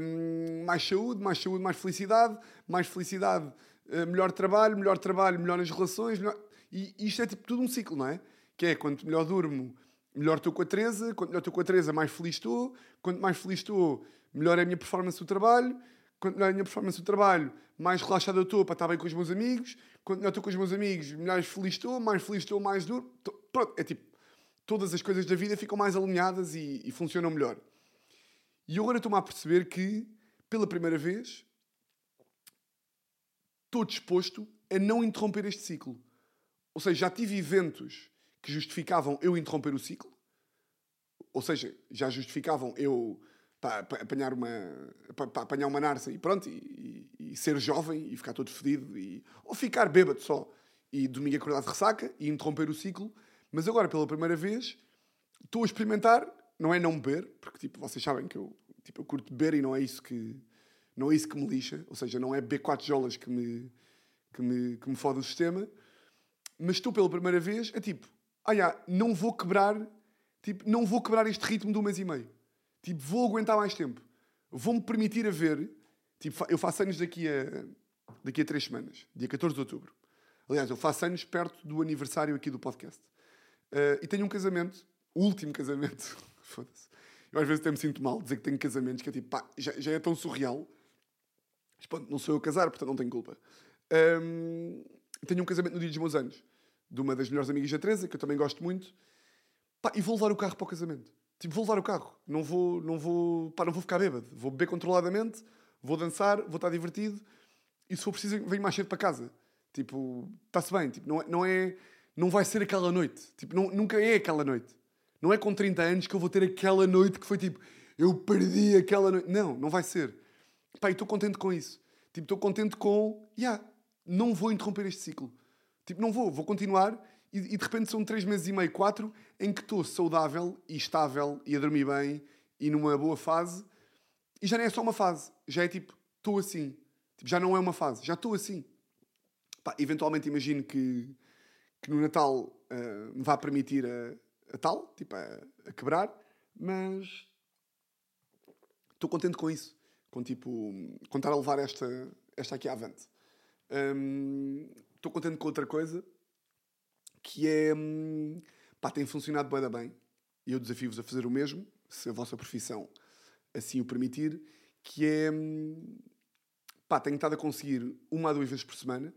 hum, mais saúde, mais saúde, mais felicidade, mais felicidade, uh, melhor trabalho, melhor trabalho, melhor nas relações. Melhor... E isto é tipo tudo um ciclo, não é? Que é quanto melhor durmo, melhor estou com a Teresa, quanto melhor estou com a Teresa, mais feliz estou, quanto mais feliz estou, melhor é a minha performance do trabalho, quanto melhor é a minha performance do trabalho, mais relaxado eu estou para estar bem com os meus amigos, quanto melhor estou com os meus amigos, mais feliz estou, mais feliz estou, mais duro. Pronto, é tipo, todas as coisas da vida ficam mais alinhadas e, e funcionam melhor. E agora estou-me a perceber que, pela primeira vez, estou disposto a não interromper este ciclo. Ou seja, já tive eventos que justificavam eu interromper o ciclo, ou seja, já justificavam eu para, apanhar uma para, apanhar uma narça e pronto e, e, e, ser jovem e ficar todo fedido e, ou ficar bêbado só e domingo acordar de ressaca e interromper o ciclo. Mas agora pela primeira vez estou a experimentar não é não beber porque tipo vocês sabem que eu tipo eu curto beber e não é isso que não é isso que me lixa ou seja não é beber quatro jolas que me que me que me fode o sistema. Mas estou pela primeira vez a tipo já, não vou quebrar tipo não vou quebrar este ritmo de um mês e meio Tipo, vou aguentar mais tempo. Vou-me permitir a ver. Tipo, eu faço anos daqui a, daqui a três semanas, dia 14 de outubro. Aliás, eu faço anos perto do aniversário aqui do podcast. Uh, e tenho um casamento, o último casamento. Foda-se. Eu às vezes até me sinto mal dizer que tenho casamentos que é tipo, pá, já, já é tão surreal. Mas pronto, não sou eu a casar, portanto não tenho culpa. Um, tenho um casamento no dia dos meus anos, de uma das melhores amigas da Teresa, que eu também gosto muito. Pá, e vou levar o carro para o casamento. Tipo, vou levar o carro. Não vou, não vou, pá, não vou ficar bêbado. Vou beber controladamente, vou dançar, vou estar divertido. E se for preciso, venho mais cedo para casa. Tipo, está-se bem. Tipo, não, é, não é, não vai ser aquela noite. Tipo, não, nunca é aquela noite. Não é com 30 anos que eu vou ter aquela noite que foi tipo, eu perdi aquela noite. Não, não vai ser. Pá, estou contente com isso. Tipo, estou contente com, já, yeah, não vou interromper este ciclo. Tipo, não vou, vou continuar e, e de repente são três meses e meio, quatro, em que estou saudável e estável e a dormir bem e numa boa fase. E já não é só uma fase, já é tipo, estou assim. Tipo, já não é uma fase, já estou assim. Pá, eventualmente imagino que, que no Natal uh, me vá permitir a, a tal, tipo, a, a, quebrar, mas estou contente com isso. Com tipo, com estar a levar esta, esta aqui avante. Um, estou contente com outra coisa que é. Hum, pá, tem funcionado bem, bem. E eu desafio-vos a fazer o mesmo, se a vossa profissão assim o permitir, que é. Hum, pá, tenho estado a conseguir uma a duas vezes por semana,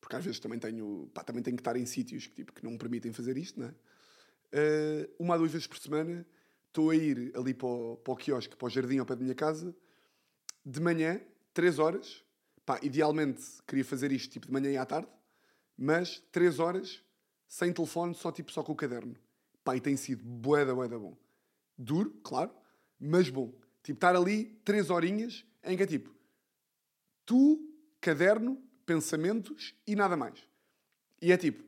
porque às vezes também tenho, pá, também tenho que estar em sítios que, tipo, que não me permitem fazer isto, não é? Uh, uma a duas vezes por semana estou a ir ali para o, para o quiosque, para o jardim ao pé da minha casa, de manhã, três horas. Pá, idealmente queria fazer isto tipo de manhã e à tarde, mas três horas sem telefone, só tipo só com o caderno. Pá, e tem sido boeda, boeda bom. Duro, claro, mas bom. Tipo, estar ali três horinhas em que é tipo tu, caderno, pensamentos e nada mais. E é tipo,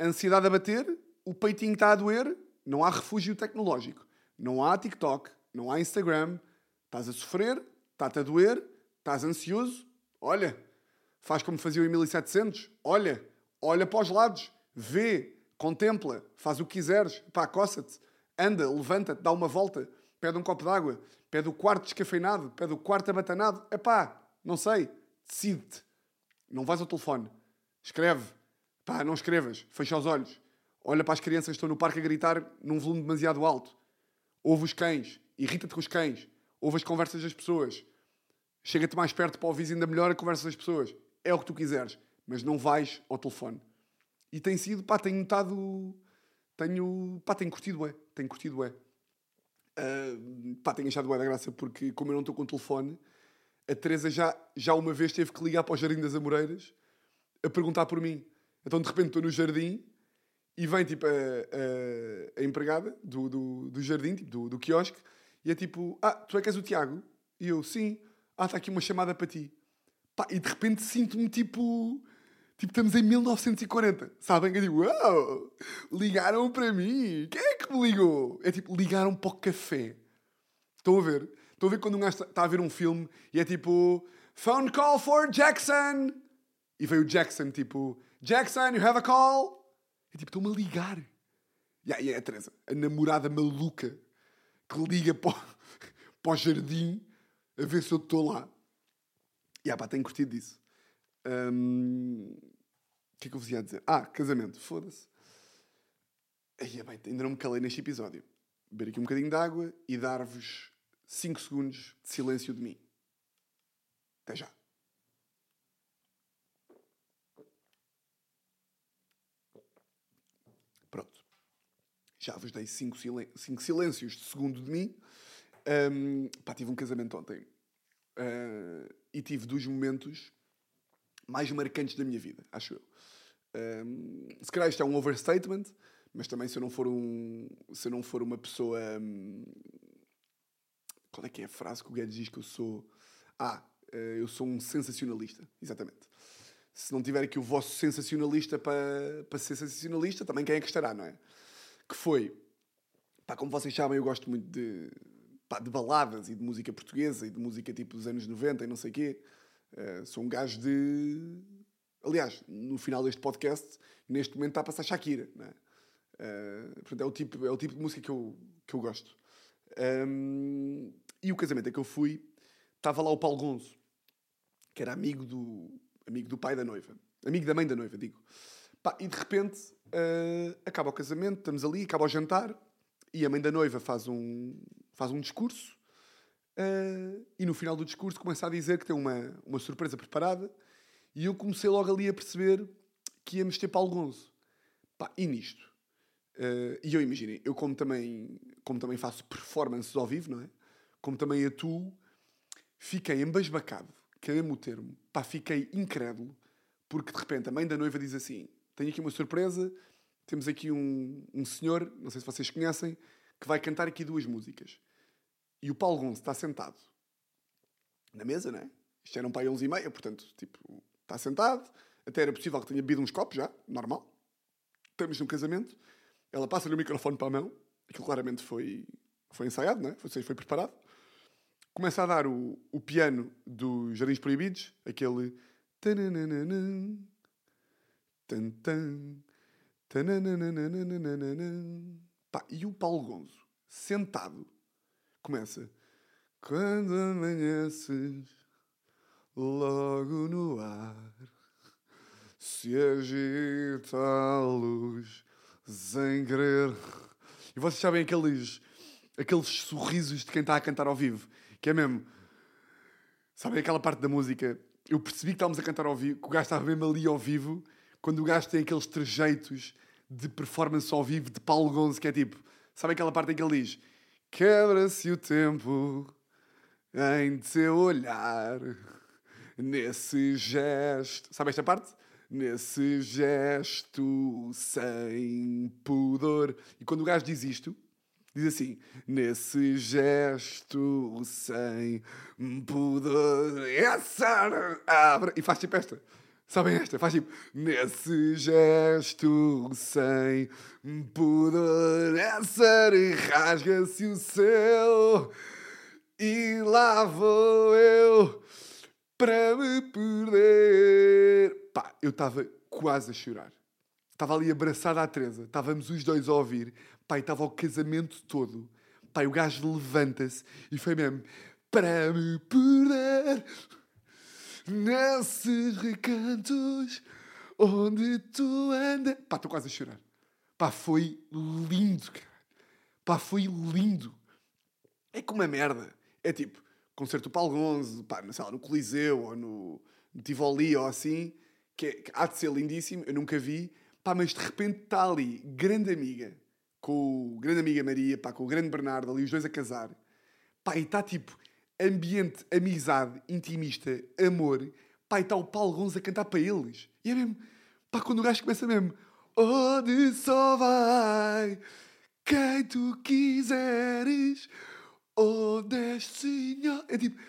ansiedade a bater, o peitinho está a doer, não há refúgio tecnológico. Não há TikTok, não há Instagram. Estás a sofrer, está-te a doer, estás ansioso. Olha, faz como faziam em 1700. Olha, olha para os lados. Vê, contempla, faz o que quiseres, pá, coça-te, anda, levanta-te, dá uma volta, pede um copo de água, pede o quarto descafeinado, pede o quarto abatanado, é pá, não sei, decide-te. Não vais ao telefone, escreve, pá, não escrevas, fecha os olhos, olha para as crianças que estão no parque a gritar num volume demasiado alto, ouve os cães, irrita-te com os cães, ouve as conversas das pessoas, chega-te mais perto para ouvir ainda melhor a conversa das pessoas, é o que tu quiseres, mas não vais ao telefone. E tem sido, pá, tenho notado. Tenho. pá, tenho curtido, é. Tenho curtido, é. Uh, pá, tenho achado bué da graça porque, como eu não estou com o telefone, a Teresa já, já uma vez teve que ligar para o Jardim das Amoreiras a perguntar por mim. Então, de repente, estou no jardim e vem, tipo, a, a, a empregada do, do, do, jardim, tipo, do, do quiosque, e é tipo, ah, tu é que és o Tiago? E eu, sim. Ah, está aqui uma chamada para ti. Pá, e de repente sinto-me, tipo Tipo, estamos em 1940. Sabem? É tipo, uau, ligaram para mim. Quem é que me ligou? É tipo, ligaram para o café. Estão a ver? Estão a ver quando um gajo está a ver um filme e é tipo, phone call for Jackson. E veio o Jackson, tipo, Jackson, you have a call? É tipo, estão-me a ligar. E aí é a Teresa, a namorada maluca que liga para o, para o jardim a ver se eu estou lá. E ah, pá, tenho curtido disso. Hum, O que é que eu vos ia dizer? Ah, casamento, foda-se. Ai, é bem, ainda não me calei neste episódio. Beber aqui um bocadinho de água e dar-vos 5 segundos de silêncio de mim. Até já. Pronto. Já vos dei 5 silen cinco silêncios de segundo de mim. Hum, pá, tive um casamento ontem. Uh, e tive dois momentos mais marcantes da minha vida, acho eu. Um, se calhar isto é um overstatement, mas também se eu não for um. Se eu não for uma pessoa. Um, qual é que é a frase que o Guedes diz que eu sou? Ah, eh, eu sou um sensacionalista, exatamente. Se não tiver aqui o vosso sensacionalista para, para ser sensacionalista, também quem é que estará, não é? Que foi. Pá, como vocês sabem, eu gosto muito de, pá, de baladas e de música portuguesa e de música tipo dos anos 90 e não sei o quê. Uh, sou um gajo de. Aliás, no final deste podcast, neste momento está a passar Shakira. Não é? Uh, portanto, é o, tipo, é o tipo de música que eu, que eu gosto. Um, e o casamento a que eu fui, estava lá o Paulo Gonzo, que era amigo do, amigo do pai da noiva. Amigo da mãe da noiva, digo. Pá, e de repente, uh, acaba o casamento, estamos ali, acaba o jantar, e a mãe da noiva faz um, faz um discurso, uh, e no final do discurso começa a dizer que tem uma, uma surpresa preparada, e eu comecei logo ali a perceber que íamos ter Paulo Gonzo. Pá, e nisto? Uh, e eu imaginei, eu como também, como também faço performances ao vivo, não é? Como também atuo, fiquei embasbacado, que é mesmo o termo. Pá, fiquei incrédulo, porque de repente a mãe da noiva diz assim: Tenho aqui uma surpresa, temos aqui um, um senhor, não sei se vocês conhecem, que vai cantar aqui duas músicas. E o Paulo Gonçalves está sentado na mesa, não é? Isto era um pai 11 e meia, portanto, tipo, está sentado. Até era possível que tenha bebido uns copos já, normal. Estamos num casamento. Ela passa-lhe o microfone para a mão. Aquilo claramente foi, foi ensaiado, não é? Foi, foi preparado. Começa a dar o, o piano dos Jardins Proibidos, aquele. Pá, e o Paulo Gonzo, sentado, começa. Quando amanheces, logo no ar, se agita a luz, sem querer. E vocês sabem aqueles, aqueles sorrisos de quem está a cantar ao vivo, que é mesmo. Sabem aquela parte da música? Eu percebi que estávamos a cantar ao vivo, que o gajo estava mesmo ali ao vivo, quando o gajo tem aqueles trejeitos de performance ao vivo de Paulo Gonzo, que é tipo, sabe aquela parte em que ele diz: Quebra-se o tempo em teu olhar, nesse gesto. Sabe esta parte? Nesse gesto sem pudor. E quando o gajo diz isto, diz assim: Nesse gesto sem pudor, essa abre. E faz tipo esta. Sabem esta? Faz tipo, nesse gesto sem pudor, essa rasga-se o céu e lá vou eu para me perder. Pá, eu estava quase a chorar. Estava ali abraçada à Teresa, estávamos os dois a ouvir. E estava o casamento todo. E o gajo levanta-se e foi mesmo para me perder nesses recantos onde tu andas. Pá, estou quase a chorar. Pá, foi lindo, cara. Pá, foi lindo. É como uma merda. É tipo, concerto do Paulo Gonzo, pá, sei lá, no Coliseu ou no, no Tivoli ou assim, que, é, que há de ser lindíssimo, eu nunca vi. Pá, mas de repente está ali, grande amiga, com o grande amiga Maria, pá, com o grande Bernardo, ali os dois a casar. Pá, e está tipo ambiente, amizade, intimista, amor. Pá, e está o Paulo Gonzo a cantar para eles. E é mesmo, pá, quando o gajo começa mesmo, onde só vai quem tu quiseres, onde és senhor. É tipo,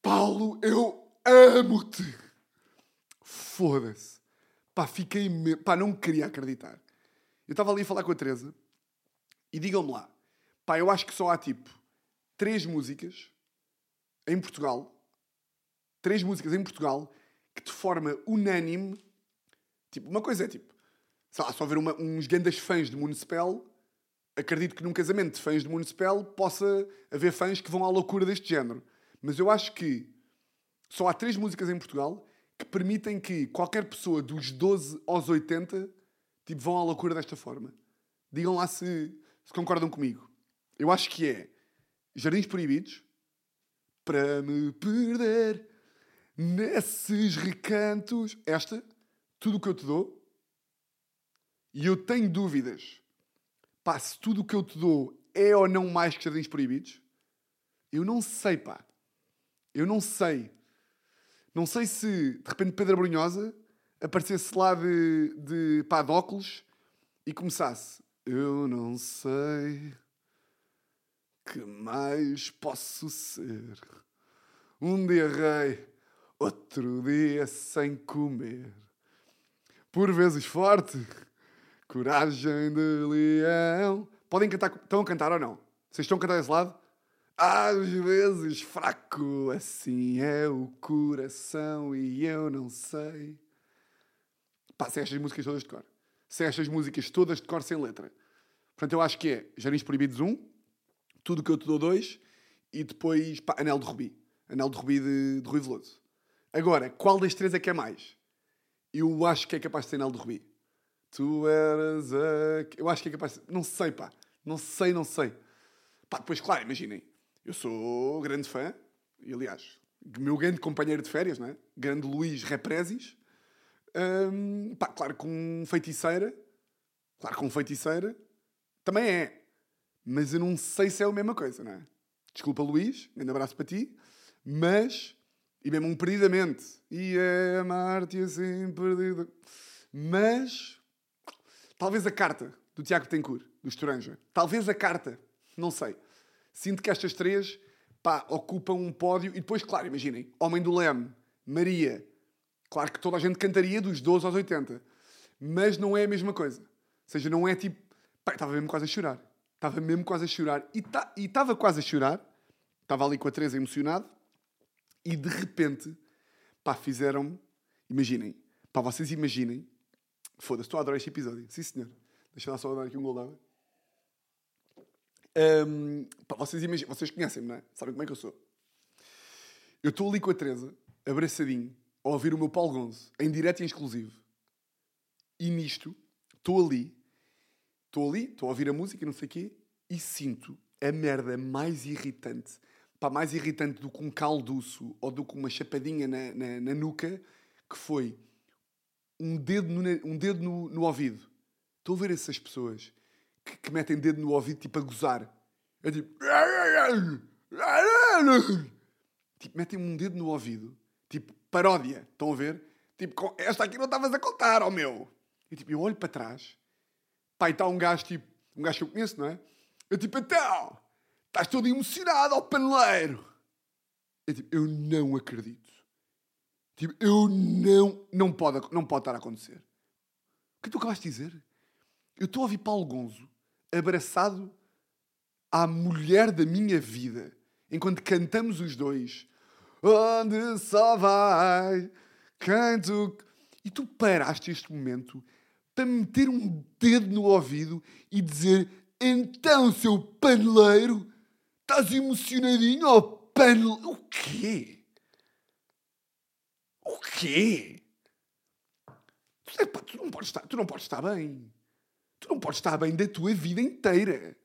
Paulo, eu amo-te. Foda-se. Pá, fiquei. Me... Pá, não queria acreditar. Eu estava ali a falar com a Teresa e digam-me lá. Pá, eu acho que só há tipo três músicas em Portugal. Três músicas em Portugal que de forma unânime. Tipo, uma coisa é tipo. Sei lá, só ver uma, uns grandes fãs de Municipal. Acredito que num casamento de fãs de Municipal possa haver fãs que vão à loucura deste género. Mas eu acho que só há três músicas em Portugal que permitem que qualquer pessoa dos 12 aos 80 tipo, vão à loucura desta forma. Digam lá se, se concordam comigo. Eu acho que é Jardins Proibidos para me perder nesses recantos. Esta, tudo o que eu te dou. E eu tenho dúvidas. Pá, se tudo o que eu te dou é ou não mais que Jardins Proibidos. Eu não sei, pá. Eu não sei. Não sei se, de repente, Pedro Brunhosa aparecesse lá de, de pá, de óculos e começasse. Eu não sei que mais posso ser. Um dia rei, outro dia sem comer. Por vezes forte, coragem de leão. Podem cantar, estão a cantar ou não? Vocês estão a cantar desse lado? Às vezes fraco, assim é o coração e eu não sei. Pá, sei estas músicas todas de cor. Sei estas músicas todas de cor sem letra. Portanto, eu acho que é Jarins Proibidos 1, Tudo que eu te dou 2 e depois pá, Anel de Rubi. Anel de Rubi de, de Rui Veloso. Agora, qual das três é que é mais? Eu acho que é capaz de ser Anel de Rubi. Tu eras a... Eu acho que é capaz de. Não sei, pá. Não sei, não sei. Pá, depois, claro, imaginem. Eu sou grande fã, e aliás, meu grande companheiro de férias, não é? Grande Luís Represis. Hum, pá, claro, com feiticeira. Claro, com feiticeira. Também é. Mas eu não sei se é a mesma coisa, não é? Desculpa, Luís. Um abraço para ti. Mas... E mesmo um perdidamente. E é amar-te assim, perdido. Mas... Talvez a carta do Tiago Tencourt, do Estoranja. Talvez a carta. Não sei. Sinto que estas três pá, ocupam um pódio. E depois, claro, imaginem, Homem do Leme, Maria. Claro que toda a gente cantaria dos 12 aos 80. Mas não é a mesma coisa. Ou seja, não é tipo. Pá, estava mesmo quase a chorar. Estava mesmo quase a chorar. E estava quase a chorar. Estava ali com a Teresa emocionado. E de repente, pá, fizeram-me. Imaginem. Pá, vocês imaginem. Foda-se, estou a adorar este episódio. Sim, senhor. Deixa lá só dar aqui um gol d'água. Um, pá, vocês, imaginem, vocês conhecem-me, não é? Sabem como é que eu sou? Eu estou ali com a Teresa, abraçadinho, a ouvir o meu Paulo Gonzo, em direto e em exclusivo. E nisto, estou ali, estou ali, estou a ouvir a música, não sei o quê, e sinto a merda mais irritante, pá, mais irritante do que um calduço ou do que uma chapadinha na, na, na nuca, que foi um dedo no, um dedo no, no ouvido. Estou a ver essas pessoas que, que metem dedo no ouvido tipo a gozar. É tipo. Tipo, metem um dedo no ouvido, tipo, paródia. Estão a ver? Tipo, esta aqui não estavas a contar, ó oh meu. E tipo, eu olho para trás, pai, está um gajo tipo, um gajo que eu conheço, não é? Eu tipo, então, estás todo emocionado, ó paneleiro. Eu tipo, eu não acredito. Tipo, eu não, não pode, não pode estar a acontecer. O que tu acabaste de dizer? Eu estou a ouvir Paulo Gonzo abraçado à mulher da minha vida, enquanto cantamos os dois. Onde só vai, canto. E tu paraste este momento para meter um dedo no ouvido e dizer: Então, seu paneleiro, estás emocionadinho, ó oh, paneleiro? O quê? O quê? Tu, tu, não podes estar, tu não podes estar bem. Tu não podes estar bem da tua vida inteira.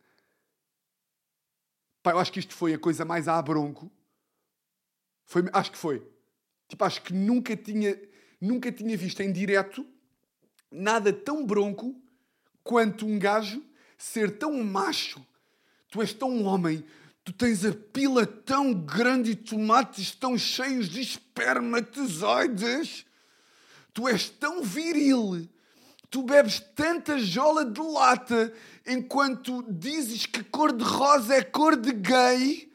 Pá, eu acho que isto foi a coisa mais à bronco. Foi, acho que foi. Tipo, acho que nunca tinha, nunca tinha visto em direto nada tão bronco quanto um gajo ser tão macho. Tu és tão homem, tu tens a pila tão grande e tomates tão cheios de espermatozoides. Tu és tão viril Tu bebes tanta jola de lata enquanto dizes que cor de rosa é cor de gay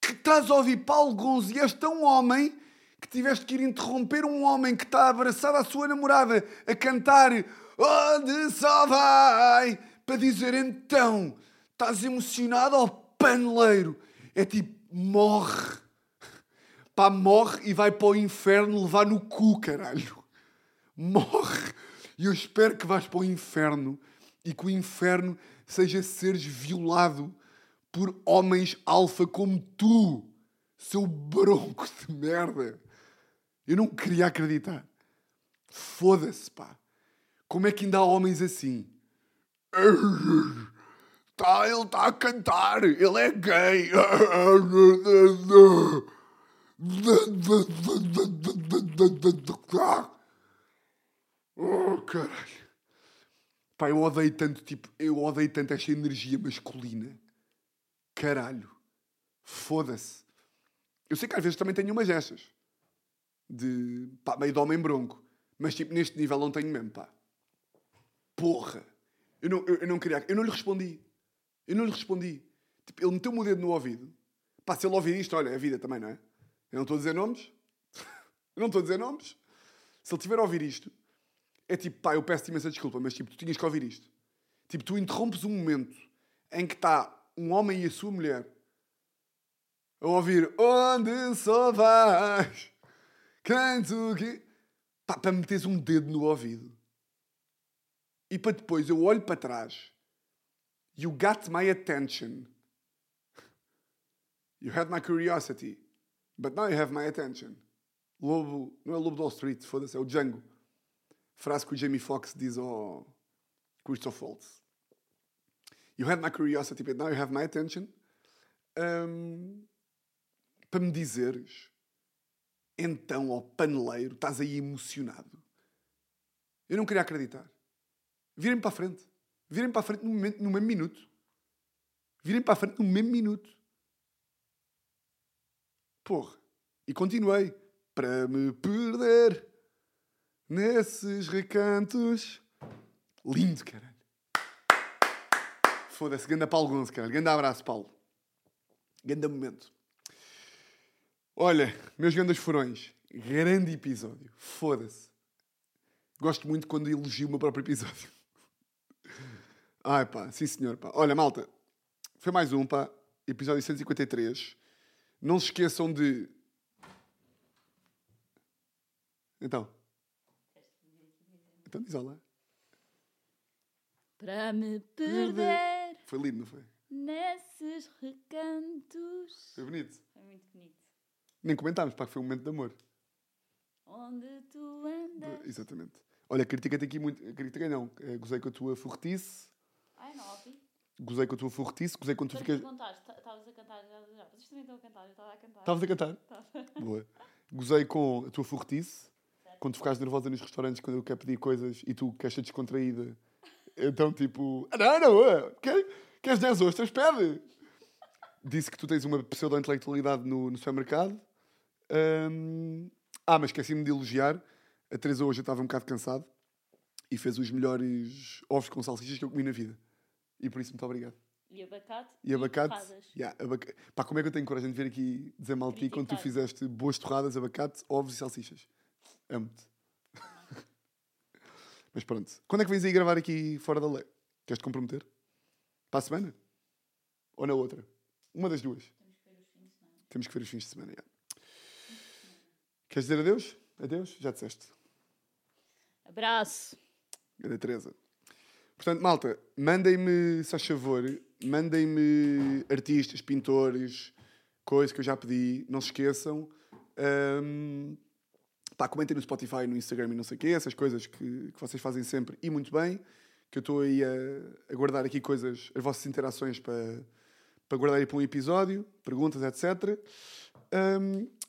que estás a ouvir Paulo Gonzo e és tão homem que tiveste que ir interromper um homem que está abraçado à sua namorada a cantar Onde só vai? Para dizer então, estás emocionado ao paneleiro. É tipo, morre. Pá, morre e vai para o inferno levar no cu, caralho. Morre. E eu espero que vais para o inferno e que o inferno seja seres violado por homens alfa como tu, seu bronco de merda. Eu não queria acreditar. Foda-se, pá. Como é que ainda há homens assim? Tá, ele está a cantar, ele é gay. Oh, caralho. Pá, eu odeio tanto, tipo, eu odeio tanto esta energia masculina. Caralho. Foda-se. Eu sei que às vezes também tenho umas destas. De, pá, meio de homem bronco. Mas, tipo, neste nível não tenho mesmo, pá. Porra. Eu não, eu, eu não queria... Eu não lhe respondi. Eu não lhe respondi. Tipo, ele meteu-me o dedo no ouvido. Pá, se ele ouvir isto, olha, é vida também, não é? Eu não estou a dizer nomes. eu não estou a dizer nomes. Se ele tiver a ouvir isto, é tipo, pá, eu peço-te imensa desculpa, mas tipo, tu tinhas que ouvir isto. Tipo, tu interrompes um momento em que está um homem e a sua mulher a ouvir Onde só vais? Pá, para meteres um dedo no ouvido. E para depois eu olho para trás. You got my attention. You had my curiosity. But now you have my attention. Lobo, não é Lobo Wall Street, foda-se, é o Django. Frase que o Jamie Foxx diz ao Christoph Waltz. You had my curiosity, but now you have my attention. Um, para me dizeres, então, ao paneleiro, estás aí emocionado. Eu não queria acreditar. Virem para a frente. Virem para a frente no, momento, no mesmo minuto. Virem para a frente no mesmo minuto. Porra. E continuei. Para me perder nesses recantos. Lindo, caralho. Foda-se, ganda Paulo Gonçalves, caralho. Ganda abraço, Paulo. Ganda momento. Olha, meus grandes furões. Grande episódio. Foda-se. Gosto muito quando elogio o meu próprio episódio. Ai pá, sim senhor, pá. Olha, malta, foi mais um, pá. Episódio 153. Não se esqueçam de. Então. Então diz olá. Para me perder Foi lindo, não foi? nesses recantos. Foi bonito. Foi muito bonito. Nem comentámos, pá, que foi um momento de amor. Onde tu andas. Exatamente. Olha, critica-te aqui muito. Critica não. Eh, Gozei com a tua forretice. Ai, não ouvi. Gozei com a tua forretice. Gozei quando tu ficas. estavas a cantar. já- Vocês também estão a cantar, eu estava a cantar. Estavas a cantar? Estava. Boa. Gozei com a tua forretice. Quando tu ficas nervosa nos restaurantes, quando eu quero pedir coisas e tu queres ser descontraída. Então, tipo, ah, não, não, quer, queres 10 ostras? Pede! Disse que tu tens uma pseudo-intelectualidade no, no supermercado. Ahm, ah, mas esqueci-me de elogiar. A Teresa hoje estava um bocado cansado e fez os melhores ovos com salsichas que eu comi na vida. E por isso, muito obrigado. E abacate. E abacate. torradas. Yeah, abaca... Pá, como é que eu tenho coragem de vir aqui dizer mal de ti quando tu fizeste boas torradas, abacate, ovos e salsichas? Amo-te. Mas pronto. Quando é que vens aí gravar aqui fora da lei? Queres te comprometer? Para a semana? Ou na outra? Uma das duas. Temos que ver os fins de semana. yeah. Queres dizer adeus? Adeus? Já disseste. Abraço. Grande Teresa. Portanto, malta, mandem-me, se faz favor, mandem-me artistas, pintores, coisas que eu já pedi, não se esqueçam. Ahm, pá, comentem no Spotify, no Instagram e não sei o quê, essas coisas que, que vocês fazem sempre e muito bem, que eu estou aí a, a guardar aqui coisas, as vossas interações para, para guardar aí para um episódio, perguntas, etc.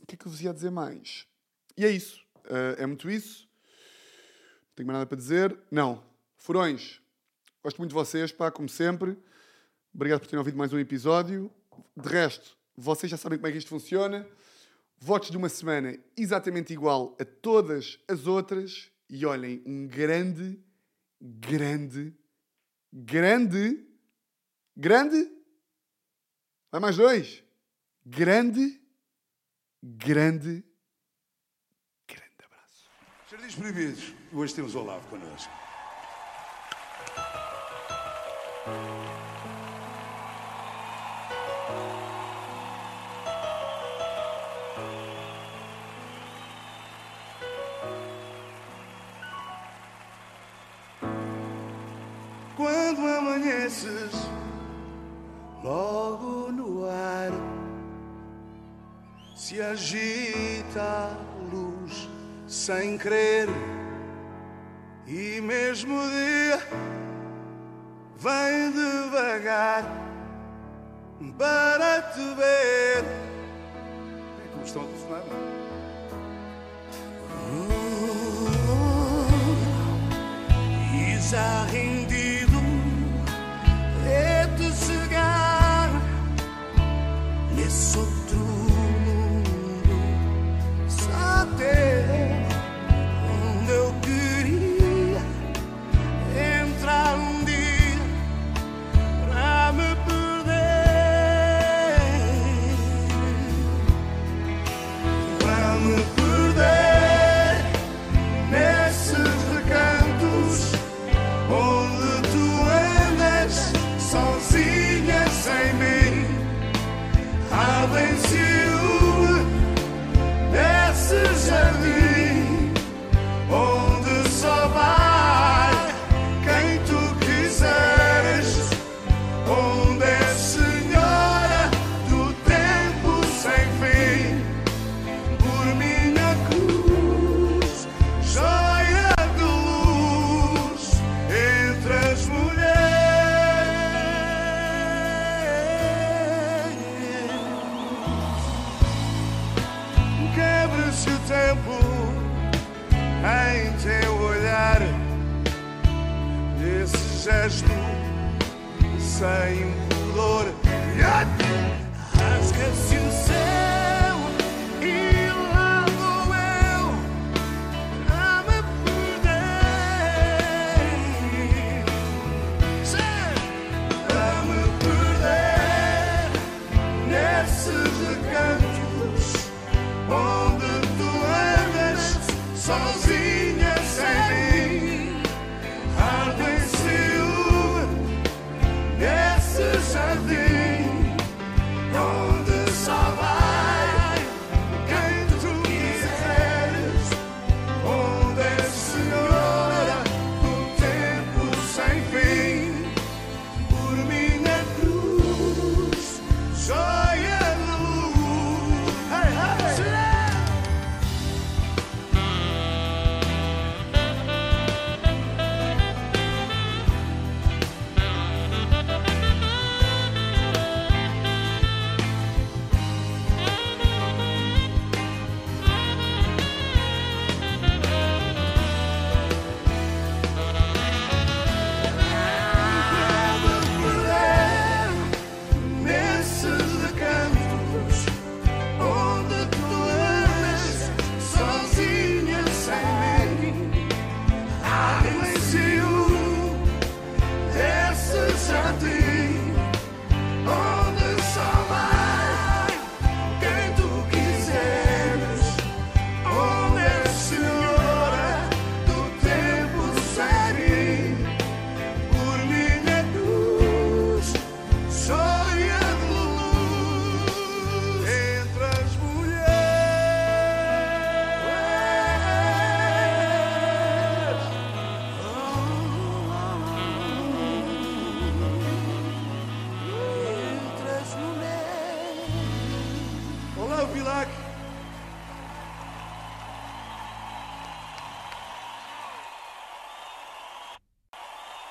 O que é que eu vos ia dizer mais? E é isso. Ah, é muito isso. Não tenho mais nada para dizer. Não. Furões. Gosto muito de vocês, pá, como sempre. Obrigado por terem ouvido mais um episódio. De resto, vocês já sabem como é que isto funciona. Votos de uma semana exatamente igual a todas as outras. E olhem, um grande, grande, grande, grande. Vai mais dois. Grande, Grande, grande abraço. Jardins Proibidos, hoje temos o Olavo connosco. Quando amanheces que agita a luz sem querer, e mesmo dia vem devagar para te ver. É como estão a telefonar, não? Uh, uh,